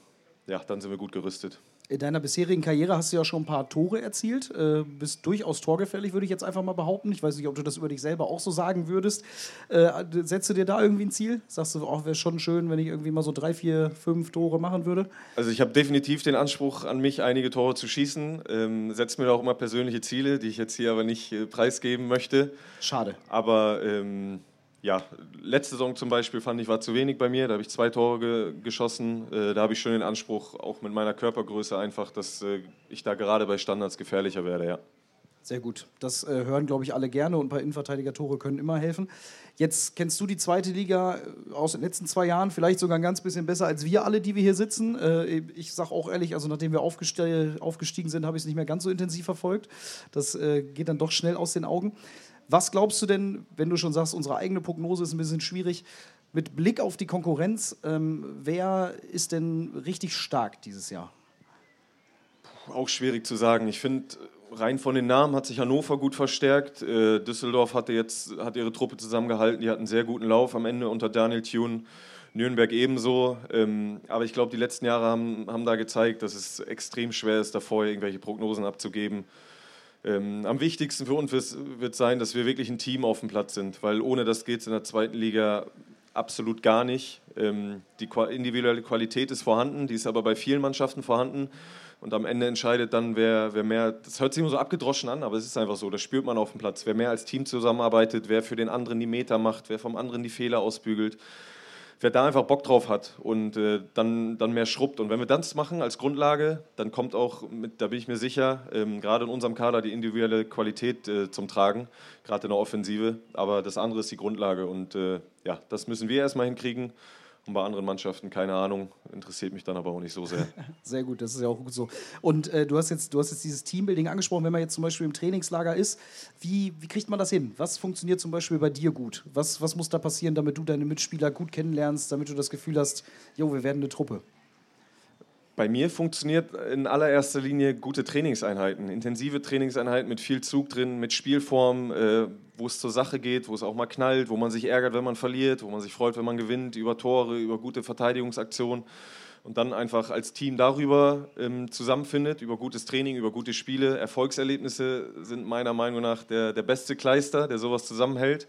ja, dann sind wir gut gerüstet. In deiner bisherigen Karriere hast du ja schon ein paar Tore erzielt, äh, bist durchaus torgefährlich, würde ich jetzt einfach mal behaupten. Ich weiß nicht, ob du das über dich selber auch so sagen würdest. Äh, setzt du dir da irgendwie ein Ziel? Sagst du, auch wäre schon schön, wenn ich irgendwie mal so drei, vier, fünf Tore machen würde? Also ich habe definitiv den Anspruch an mich, einige Tore zu schießen. Ähm, setze mir da auch immer persönliche Ziele, die ich jetzt hier aber nicht äh, preisgeben möchte. Schade. Aber ähm, ja, letzte Saison zum Beispiel fand ich war zu wenig bei mir. Da habe ich zwei Tore ge geschossen. Äh, da habe ich schon den Anspruch, auch mit meiner Körpergröße einfach, dass äh, ich da gerade bei Standards gefährlicher werde, ja. Sehr gut. Das äh, hören, glaube ich, alle gerne und ein paar Innenverteidiger-Tore können immer helfen. Jetzt kennst du die zweite Liga äh, aus den letzten zwei Jahren, vielleicht sogar ein ganz bisschen besser als wir alle, die wir hier sitzen. Äh, ich sage auch ehrlich, also nachdem wir aufgestiegen sind, habe ich es nicht mehr ganz so intensiv verfolgt. Das äh, geht dann doch schnell aus den Augen. Was glaubst du denn, wenn du schon sagst, unsere eigene Prognose ist ein bisschen schwierig, mit Blick auf die Konkurrenz, ähm, wer ist denn richtig stark dieses Jahr? Auch schwierig zu sagen. Ich finde, rein von den Namen hat sich Hannover gut verstärkt. Äh, Düsseldorf hatte jetzt, hat ihre Truppe zusammengehalten, die hatten einen sehr guten Lauf am Ende unter Daniel Thune. Nürnberg ebenso. Ähm, aber ich glaube, die letzten Jahre haben, haben da gezeigt, dass es extrem schwer ist, davor irgendwelche Prognosen abzugeben. Ähm, am wichtigsten für uns wird sein, dass wir wirklich ein Team auf dem Platz sind, weil ohne das geht es in der zweiten Liga absolut gar nicht. Ähm, die individuelle Qualität ist vorhanden, die ist aber bei vielen Mannschaften vorhanden. Und am Ende entscheidet dann, wer, wer mehr, das hört sich immer so abgedroschen an, aber es ist einfach so, das spürt man auf dem Platz. Wer mehr als Team zusammenarbeitet, wer für den anderen die Meter macht, wer vom anderen die Fehler ausbügelt wer da einfach Bock drauf hat und äh, dann, dann mehr schrubbt. Und wenn wir das machen als Grundlage, dann kommt auch, mit, da bin ich mir sicher, ähm, gerade in unserem Kader die individuelle Qualität äh, zum Tragen, gerade in der Offensive. Aber das andere ist die Grundlage und äh, ja, das müssen wir erstmal hinkriegen. Und bei anderen Mannschaften, keine Ahnung, interessiert mich dann aber auch nicht so sehr. sehr gut, das ist ja auch gut so. Und äh, du, hast jetzt, du hast jetzt dieses Teambuilding angesprochen, wenn man jetzt zum Beispiel im Trainingslager ist, wie, wie kriegt man das hin? Was funktioniert zum Beispiel bei dir gut? Was, was muss da passieren, damit du deine Mitspieler gut kennenlernst, damit du das Gefühl hast, jo, wir werden eine Truppe? Bei mir funktioniert in allererster Linie gute Trainingseinheiten, intensive Trainingseinheiten mit viel Zug drin, mit Spielform, äh, wo es zur Sache geht, wo es auch mal knallt, wo man sich ärgert, wenn man verliert, wo man sich freut, wenn man gewinnt, über Tore, über gute Verteidigungsaktionen und dann einfach als Team darüber ähm, zusammenfindet, über gutes Training, über gute Spiele. Erfolgserlebnisse sind meiner Meinung nach der, der beste Kleister, der sowas zusammenhält.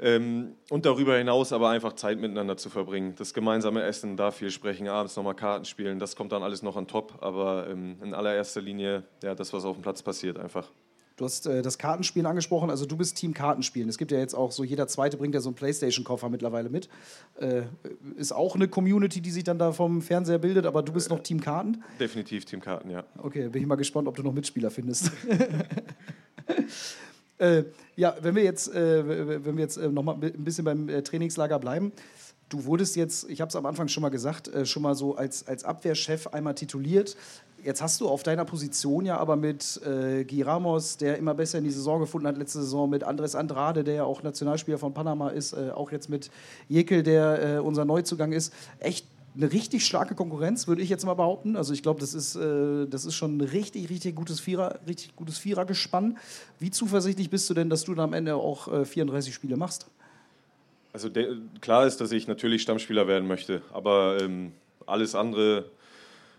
Ähm, und darüber hinaus aber einfach Zeit miteinander zu verbringen. Das gemeinsame Essen, da viel sprechen, abends nochmal Karten spielen, das kommt dann alles noch an top. Aber ähm, in allererster Linie ja, das, was auf dem Platz passiert, einfach. Du hast äh, das Kartenspielen angesprochen, also du bist Team Kartenspielen. Es gibt ja jetzt auch so, jeder Zweite bringt ja so einen Playstation-Koffer mittlerweile mit. Äh, ist auch eine Community, die sich dann da vom Fernseher bildet, aber du bist noch Team Karten? Definitiv Team Karten, ja. Okay, bin ich mal gespannt, ob du noch Mitspieler findest. Äh, ja, wenn wir jetzt, äh, wenn wir jetzt äh, noch mal ein bisschen beim äh, Trainingslager bleiben. Du wurdest jetzt, ich habe es am Anfang schon mal gesagt, äh, schon mal so als, als Abwehrchef einmal tituliert. Jetzt hast du auf deiner Position ja aber mit äh, Guy Ramos, der immer besser in die Saison gefunden hat, letzte Saison, mit Andres Andrade, der ja auch Nationalspieler von Panama ist, äh, auch jetzt mit Jekyll, der äh, unser Neuzugang ist, echt eine richtig starke Konkurrenz, würde ich jetzt mal behaupten. Also ich glaube, das ist, äh, das ist schon ein richtig, richtig gutes Vierer, richtig gutes Vierergespann. Wie zuversichtlich bist du denn, dass du dann am Ende auch äh, 34 Spiele machst? Also klar ist, dass ich natürlich Stammspieler werden möchte, aber ähm, alles andere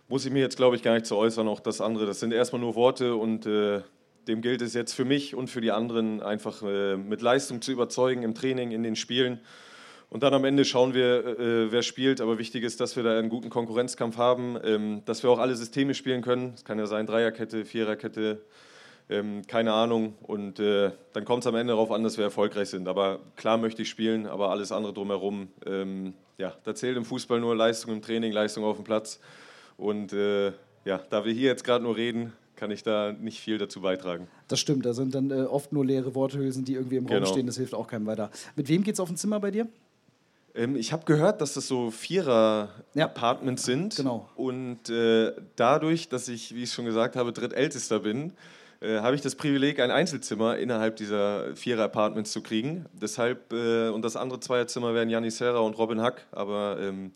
muss ich mir jetzt, glaube ich, gar nicht zu äußern. Auch das andere, das sind erstmal nur Worte und äh, dem gilt es jetzt für mich und für die anderen einfach äh, mit Leistung zu überzeugen im Training, in den Spielen Und dann am Ende schauen wir, äh, wer spielt. Aber wichtig ist, dass wir da einen guten Konkurrenzkampf haben, ähm, dass wir auch alle Systeme spielen können. Es kann ja sein Dreierkette, Viererkette, ähm, keine Ahnung. Und äh, dann kommt es am Ende darauf an, dass wir erfolgreich sind. Aber klar möchte ich spielen, aber alles andere drumherum, ähm, ja, da zählt im Fußball nur Leistung im Training, Leistung auf dem Platz. Und äh, ja, da wir hier jetzt gerade nur reden, kann ich da nicht viel dazu beitragen. Das stimmt, da sind dann äh, oft nur leere Worthülsen, die irgendwie im Raum Genau. stehen. Das hilft auch keinem weiter. Mit wem geht's auf ein Zimmer bei dir? Ähm, ich habe gehört, dass das so Ja. Vierer-Apartments sind. Genau. Und äh, dadurch, dass ich, wie ich schon gesagt habe, drittältester bin, äh, habe ich das Privileg, ein Einzelzimmer innerhalb dieser Vierer-Apartments zu kriegen. Deshalb, äh, und das andere Zweierzimmer wären Janni Serra und Robin Hack. Aber ähm,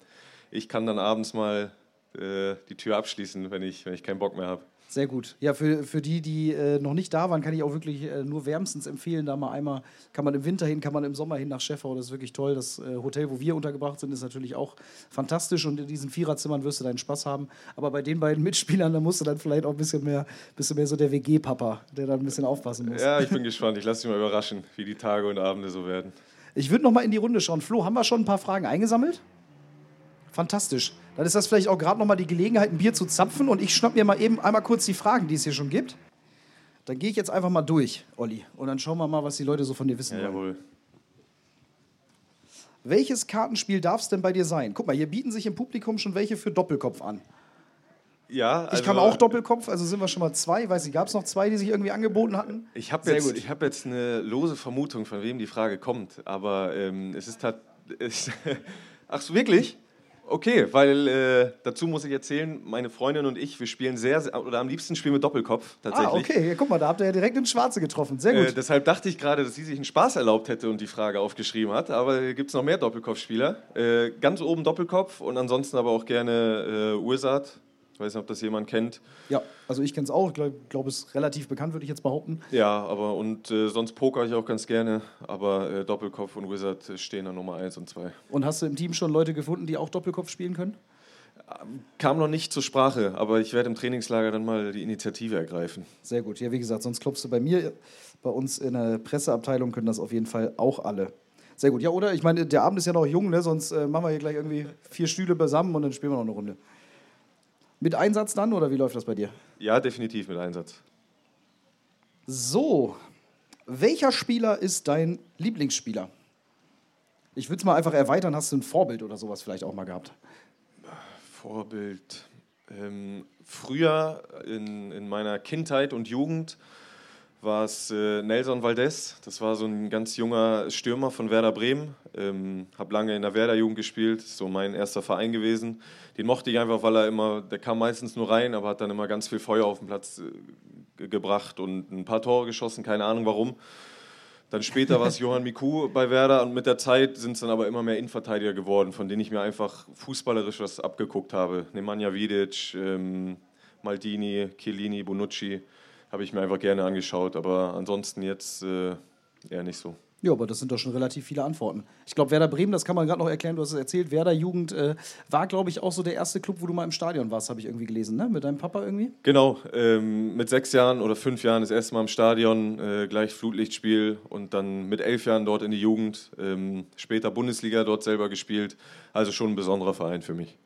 ich kann dann abends mal äh, die Tür abschließen, wenn ich, wenn ich keinen Bock mehr habe. Sehr gut. Ja, für, für die, die äh, noch nicht da waren, kann ich auch wirklich äh, nur wärmstens empfehlen. Da mal einmal, kann man im Winter hin, kann man im Sommer hin nach Schäffau. Das ist wirklich toll. Das äh, Hotel, wo wir untergebracht sind, ist natürlich auch fantastisch. Und in diesen Viererzimmern wirst du deinen Spaß haben. Aber bei den beiden Mitspielern, da musst du dann vielleicht auch ein bisschen mehr, bisschen mehr so der WG-Papa, der dann ein bisschen aufpassen muss. Ja, ich bin gespannt. Ich lasse mich mal überraschen, wie die Tage und Abende so werden. Ich würde noch mal in die Runde schauen. Flo, haben wir schon ein paar Fragen eingesammelt? Fantastisch. Dann ist das vielleicht auch gerade noch mal die Gelegenheit, ein Bier zu zapfen. Und ich schnapp mir mal eben einmal kurz die Fragen, die es hier schon gibt. Dann gehe ich jetzt einfach mal durch, Olli. Und dann schauen wir mal, was die Leute so von dir wissen Ja, wollen. jawohl. Welches Kartenspiel darf es denn bei dir sein? Guck mal, hier bieten sich im Publikum schon welche für Doppelkopf an. Ja, Ich kann auch Doppelkopf, also sind wir schon mal zwei. Weiß ich, gab es noch zwei, die sich irgendwie angeboten hatten? Ich habe Sehr jetzt, gut. ich hab jetzt eine lose Vermutung, von wem die Frage kommt, aber ähm, es ist tat, es, Ach so, wirklich? Okay, weil äh, dazu muss ich erzählen, meine Freundin und ich, wir spielen sehr, sehr oder am liebsten spielen wir Doppelkopf tatsächlich. Ah, okay. Ja, guck mal, da habt ihr ja direkt ins Schwarze getroffen. Sehr gut. Äh, deshalb dachte ich gerade, dass sie sich einen Spaß erlaubt hätte und die Frage aufgeschrieben hat. Aber hier gibt es noch mehr Doppelkopfspieler. Äh, ganz oben Doppelkopf und ansonsten aber auch gerne äh, Ursat. Ich weiß nicht, ob das jemand kennt. ja, also ich kenne es auch. Ich glaube, glaub, es ist relativ bekannt, würde ich jetzt behaupten. Ja, aber und äh, sonst poker ich auch ganz gerne. Aber äh, Doppelkopf und Wizard stehen an Nummer 1 und 2. Und hast du im Team schon Leute gefunden, die auch Doppelkopf spielen können? Kam noch nicht zur Sprache, aber ich werde im Trainingslager dann mal die Initiative ergreifen. Sehr gut. Ja, wie gesagt, sonst klopfst du bei mir. Bei uns in der Presseabteilung können das auf jeden Fall auch alle. Sehr gut. Ja, oder? Ich meine, der Abend ist ja noch jung, ne? sonst äh, machen wir hier gleich irgendwie vier Stühle beisammen und dann spielen wir noch eine Runde. Mit Einsatz dann oder wie läuft das bei dir? Ja, definitiv mit Einsatz. So, welcher Spieler ist dein Lieblingsspieler? Ich würde es mal einfach erweitern. Hast du ein Vorbild oder sowas vielleicht auch mal gehabt? Vorbild. Ähm, früher in, in meiner Kindheit und Jugend war es äh, Nelson Valdez. Das war so ein ganz junger Stürmer von Werder Bremen. Ähm, habe lange in der Werder-Jugend gespielt, ist so mein erster Verein gewesen. Den mochte ich einfach, weil er immer, der kam meistens nur rein, aber hat dann immer ganz viel Feuer auf den Platz äh, ge- gebracht und ein paar Tore geschossen, keine Ahnung warum. Dann später war es Johann Miku bei Werder und mit der Zeit sind es dann aber immer mehr Innenverteidiger geworden, von denen ich mir einfach fußballerisch was abgeguckt habe. Nemanja Vidic, ähm, Maldini, Chiellini, Bonucci habe ich mir einfach gerne angeschaut, aber ansonsten jetzt äh, eher nicht so. Ja, aber das sind doch schon relativ viele Antworten. Ich glaube, Werder Bremen, das kann man gerade noch erklären, du hast es erzählt, Werder Jugend äh, war, glaube ich, auch so der erste Club, wo du mal im Stadion warst, habe ich irgendwie gelesen, ne? Mit deinem Papa irgendwie? Genau, ähm, mit sechs Jahren oder fünf Jahren das erste Mal im Stadion, äh, gleich Flutlichtspiel und dann mit elf Jahren dort in die Jugend, ähm, später Bundesliga dort selber gespielt. Also schon ein besonderer Verein für mich.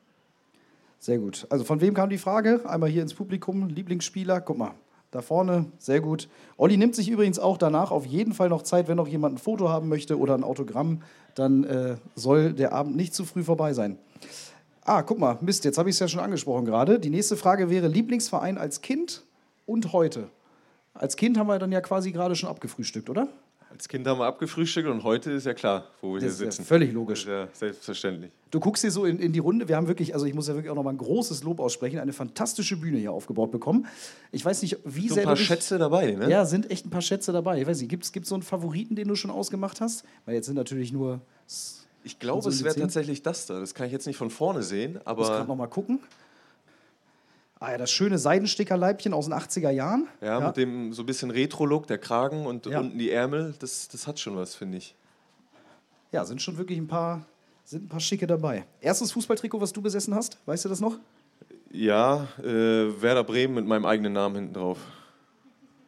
Sehr gut. Also von wem kam die Frage? Einmal hier ins Publikum, Lieblingsspieler, guck mal. Da vorne, sehr gut. Olli nimmt sich übrigens auch danach auf jeden Fall noch Zeit, wenn noch jemand ein Foto haben möchte oder ein Autogramm, dann äh, soll der Abend nicht zu früh vorbei sein. Ah, guck mal, Mist, jetzt habe ich es ja schon angesprochen gerade. Die nächste Frage wäre Lieblingsverein als Kind und heute. Als Kind haben wir dann ja quasi gerade schon abgefrühstückt, oder? Als Kind haben wir abgefrühstückt und heute ist ja klar, wo wir hier Das ist ja sitzen. völlig logisch. Ist ja selbstverständlich. Du guckst hier so in, in die Runde. Wir haben wirklich, also ich muss ja wirklich auch noch mal ein großes Lob aussprechen, eine fantastische Bühne hier aufgebaut bekommen. Ich weiß nicht, wie So sehr ein paar dich- Schätze dabei, ne? Ja, sind echt ein paar Schätze dabei. Ich weiß nicht, gibt es so einen Favoriten, den du schon ausgemacht hast? Weil jetzt sind natürlich nur, Ich glaube, so es wäre tatsächlich das da. Das kann ich jetzt nicht von vorne sehen, ich muss gerade aber noch mal gucken. Ah ja, das schöne Seidenstickerleibchen aus den 80er Jahren. ja, mit dem so ein bisschen Retro-Look, der Kragen und Ja. unten die Ärmel, das, das hat schon was, finde ich. ja, sind schon wirklich ein paar, sind ein paar schicke dabei. Erstes Fußballtrikot, was du besessen hast, weißt du das noch? Ja, äh, Werder Bremen mit meinem eigenen Namen hinten drauf.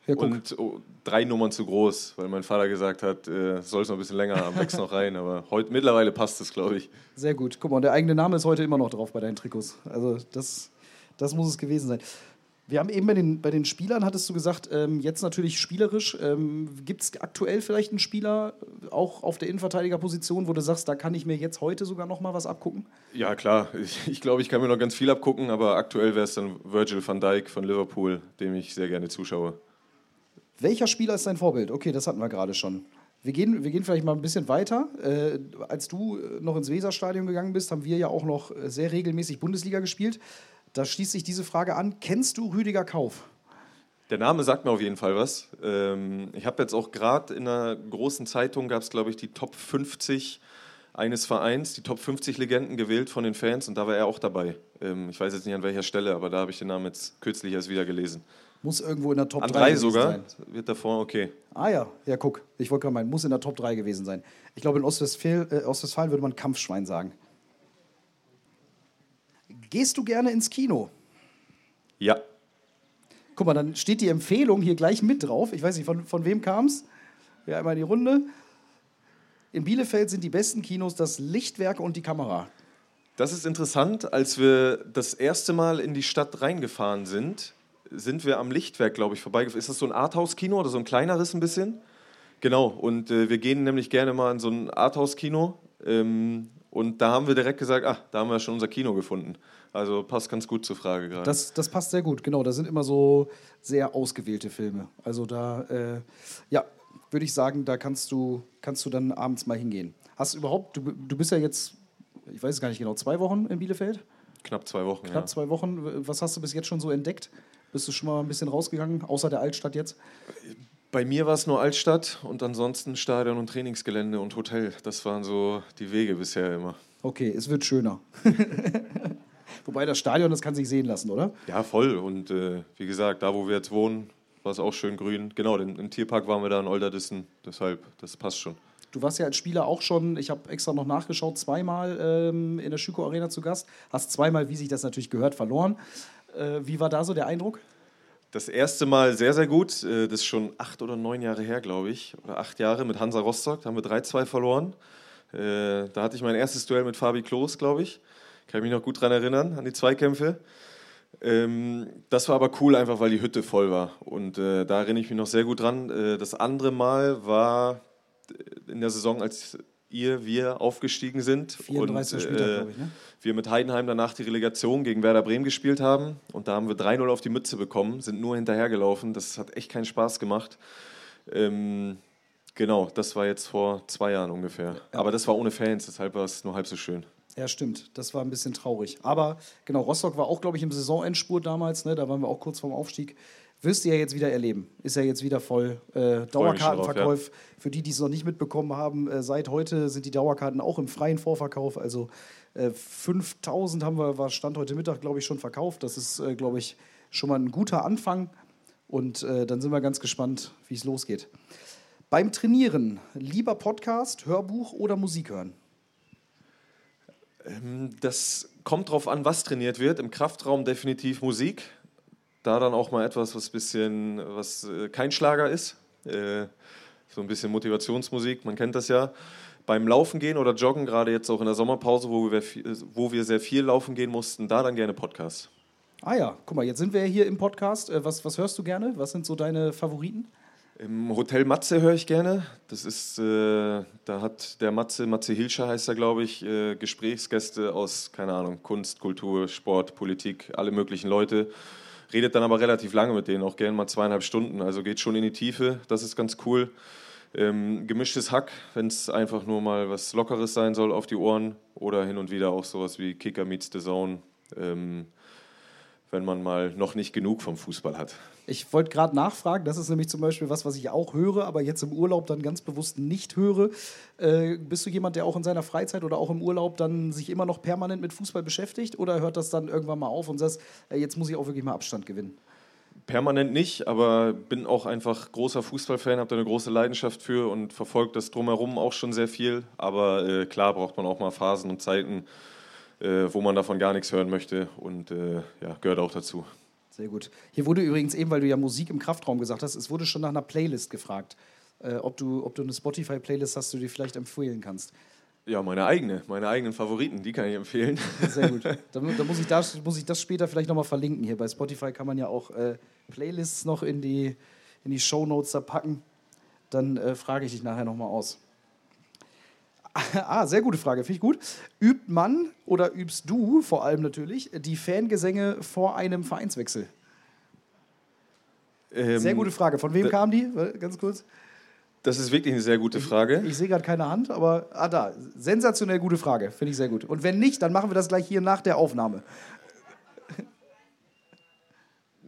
Ja, und oh, drei Nummern zu groß, weil mein Vater gesagt hat, äh, soll es noch ein bisschen länger haben, wächst noch rein. Aber heute mittlerweile passt es, glaube ich. Sehr gut. Guck mal, und der eigene Name ist heute immer noch drauf bei deinen Trikots. Also das, das muss es gewesen sein. Wir haben eben bei den, bei den Spielern, hattest du gesagt, ähm, jetzt natürlich spielerisch. Ähm, Gibt es aktuell vielleicht einen Spieler, auch auf der Innenverteidigerposition, wo du sagst, da kann ich mir jetzt heute sogar noch mal was abgucken? Ja, klar. Ich, ich glaube, ich kann mir noch ganz viel abgucken, aber aktuell wäre es dann Virgil van Dijk von Liverpool, dem ich sehr gerne zuschaue. Welcher Spieler ist dein Vorbild? Okay, das hatten wir gerade schon. Wir gehen, wir gehen vielleicht mal ein bisschen weiter. Äh, als du noch ins Weserstadion gegangen bist, haben wir ja auch noch äh, sehr regelmäßig Bundesliga gespielt. Da schließt sich diese Frage an. Kennst du Rüdiger Kauf? Der Name sagt mir auf jeden Fall was. Ähm, ich habe jetzt auch gerade in einer großen Zeitung, gab es glaube ich die Top 50 eines Vereins, die Top 50 Legenden gewählt von den Fans und da war er auch dabei. Ähm, ich weiß jetzt nicht an welcher Stelle, aber da habe ich den Namen jetzt kürzlich erst wieder gelesen. Muss irgendwo in der Top An 3 drei gewesen sogar? sein. Wird davor, okay. Ah ja, ja, guck. Ich wollte gerade meinen, muss in der Top 3 gewesen sein. Ich glaube, in Ostwestfalen, äh, Ostwestfalen würde man Kampfschwein sagen. Gehst du gerne ins Kino? Ja, Guck mal, dann steht die Empfehlung hier gleich mit drauf. Ich weiß nicht, von, von wem kam es? Ja, einmal in die Runde. In Bielefeld sind die besten Kinos das Lichtwerk und die Kamera. Das ist interessant. Als wir das erste Mal in die Stadt reingefahren sind, sind wir am Lichtwerk, glaube ich, vorbeigefahren. Ist das so ein Arthouse-Kino oder so ein kleineres ein bisschen? Genau, und äh, wir gehen nämlich gerne mal in so ein Arthouse-Kino. Ähm, und da haben wir direkt gesagt, ah, da haben wir schon unser Kino gefunden. Also passt ganz gut zur Frage gerade. Das, das passt sehr gut, genau. Da sind immer so sehr ausgewählte Filme. Also da, äh, ja, würde ich sagen, da kannst du, kannst du dann abends mal hingehen. Hast du überhaupt, du, du bist ja jetzt, ich weiß es gar nicht genau, zwei Wochen in Bielefeld? Knapp zwei Wochen, Knapp ja. zwei Wochen. Was hast du bis jetzt schon so entdeckt? Bist du schon mal ein bisschen rausgegangen, außer der Altstadt jetzt? Bei mir war es nur Altstadt und ansonsten Stadion und Trainingsgelände und Hotel. Das waren so die Wege bisher immer. Okay, es wird schöner. Wobei das Stadion, das kann sich sehen lassen, oder? Ja, voll. Und äh, wie gesagt, da wo wir jetzt wohnen, war es auch schön grün. Genau, den, im Tierpark waren wir da in Olderdissen. Deshalb, das passt schon. Du warst ja als Spieler auch schon, ich habe extra noch nachgeschaut, zweimal ähm, in der Schüko Arena zu Gast. Hast zweimal, wie sich das natürlich gehört, verloren. Äh, wie war da so der Eindruck? Das erste Mal sehr, sehr gut. Äh, Das ist schon acht oder neun Jahre her, glaube ich. Oder acht Jahre mit Hansa Rostock. Da haben wir 3-2 verloren. Äh, Da hatte ich mein erstes Duell mit Fabi Klos, glaube ich. Kann ich mich noch gut daran erinnern, an die Zweikämpfe. Ähm, das war aber cool, einfach weil die Hütte voll war. Und äh, da erinnere ich mich noch sehr gut dran. Äh, das andere Mal war in der Saison, als ihr, wir aufgestiegen sind. 34. und, Spieltag, äh, glaube ich, ne? wir mit Heidenheim danach die Relegation gegen Werder Bremen gespielt haben. Und da haben wir 3-0 auf die Mütze bekommen, sind nur hinterhergelaufen. Das hat echt keinen Spaß gemacht. Ähm, genau, das war jetzt vor zwei Jahren ungefähr. Aber das war ohne Fans, deshalb war es nur halb so schön. Ja, stimmt. Das war ein bisschen traurig. Aber genau, Rostock war auch, glaube ich, im Saisonendspurt damals. Ne? Da waren wir auch kurz vorm Aufstieg. Wirst du ja jetzt wieder erleben. Ist ja jetzt wieder voll. Äh, Dauerkartenverkauf. Für die, die es noch nicht mitbekommen haben, äh, seit heute sind die Dauerkarten auch im freien Vorverkauf. Also äh, 5000 haben wir, war Stand heute Mittag, glaube ich, schon verkauft. Das ist, äh, glaube ich, schon mal ein guter Anfang. Und äh, dann sind wir ganz gespannt, wie es losgeht. Beim Trainieren, lieber Podcast, Hörbuch oder Musik hören? Ähm, Das kommt drauf an, was trainiert wird. Im Kraftraum definitiv Musik. Da dann auch mal etwas, was bisschen, was äh, kein Schlager ist. Äh, so ein bisschen Motivationsmusik, man kennt das ja. Beim Laufen gehen oder Joggen, gerade jetzt auch in der Sommerpause, wo wir, wo wir sehr viel laufen gehen mussten, da dann gerne Podcast. Ah ja, guck mal, jetzt sind wir ja hier im Podcast. Äh, Was, was hörst du gerne? Was sind so deine Favoriten? Im Hotel Matze höre ich gerne. Das ist, äh, da hat der Matze, Matze Hilscher heißt er, glaube ich, äh, Gesprächsgäste aus, keine Ahnung, Kunst, Kultur, Sport, Politik, alle möglichen Leute. Redet dann aber relativ lange mit denen, auch gerne mal zweieinhalb Stunden. Also geht schon in die Tiefe, das ist ganz cool. Ähm, gemischtes Hack, wenn es einfach nur mal was Lockeres sein soll auf die Ohren oder hin und wieder auch sowas wie Kicker meets the Zone, ähm, wenn man mal noch nicht genug vom Fußball hat. Ich wollte gerade nachfragen, das ist nämlich zum Beispiel was, was ich auch höre, aber jetzt im Urlaub dann ganz bewusst nicht höre. Äh, bist du jemand, der auch in seiner Freizeit oder auch im Urlaub dann sich immer noch permanent mit Fußball beschäftigt oder hört das dann irgendwann mal auf und sagst, äh, jetzt muss ich auch wirklich mal Abstand gewinnen? Permanent nicht, aber bin auch einfach großer Fußballfan, habe da eine große Leidenschaft für und verfolge das drumherum auch schon sehr viel. Aber äh, klar braucht man auch mal Phasen und Zeiten, wo man davon gar nichts hören möchte und äh, ja, gehört auch dazu. Sehr gut. Hier wurde übrigens eben, weil du ja Musik im Kraftraum gesagt hast, es wurde schon nach einer Playlist gefragt. Äh, ob, du, ob du eine Spotify-Playlist hast, die du dir vielleicht empfehlen kannst. Ja, meine eigene, meine eigenen Favoriten, die kann ich empfehlen. Sehr gut. Da, da muss, ich das, muss ich das später vielleicht nochmal verlinken. Hier bei Spotify kann man ja auch äh, Playlists noch in die, in die Shownotes da packen. Dann äh, frage ich dich nachher nochmal aus. Ah, sehr gute Frage, finde ich gut. Übt man oder übst du vor allem natürlich die Fangesänge vor einem Vereinswechsel? Ähm, Sehr gute Frage. Von wem kam die? Ganz kurz. Das ist wirklich eine sehr gute Frage. Ich sehe gerade keine Hand, aber ah da, sensationell gute Frage, finde ich sehr gut. Und wenn nicht, dann machen wir das gleich hier nach der Aufnahme.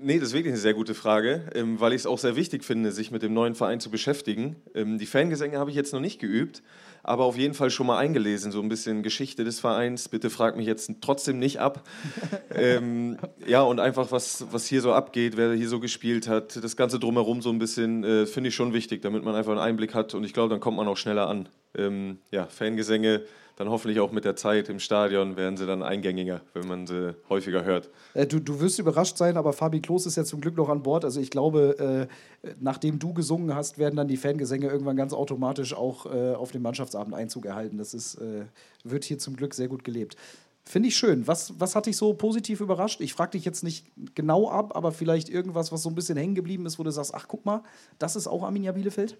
Nee, das ist wirklich eine sehr gute Frage, ähm, weil ich es auch sehr wichtig finde, sich mit dem neuen Verein zu beschäftigen. Ähm, die Fangesänge habe ich jetzt noch nicht geübt, aber auf jeden Fall schon mal eingelesen, so ein bisschen Geschichte des Vereins. Bitte frag mich jetzt trotzdem nicht ab. ähm, ja, und einfach, was, was hier so abgeht, wer hier so gespielt hat, das Ganze drumherum so ein bisschen, äh, finde ich schon wichtig, damit man einfach einen Einblick hat und ich glaube, dann kommt man auch schneller an. Ähm, ja, Fangesänge, dann hoffentlich auch mit der Zeit im Stadion werden sie dann eingängiger, wenn man sie häufiger hört. Äh, du, du wirst überrascht sein, aber Fabi Klos ist ja zum Glück noch an Bord. Also ich glaube, äh, nachdem du gesungen hast, werden dann die Fangesänge irgendwann ganz automatisch auch äh, auf dem Mannschaftsabend Einzug erhalten. Das ist, äh, wird hier zum Glück sehr gut gelebt. Finde ich schön. Was, was hat dich so positiv überrascht? Ich frage dich jetzt nicht genau ab, aber vielleicht irgendwas, was so ein bisschen hängen geblieben ist, wo du sagst, ach guck mal, das ist auch Arminia Bielefeld?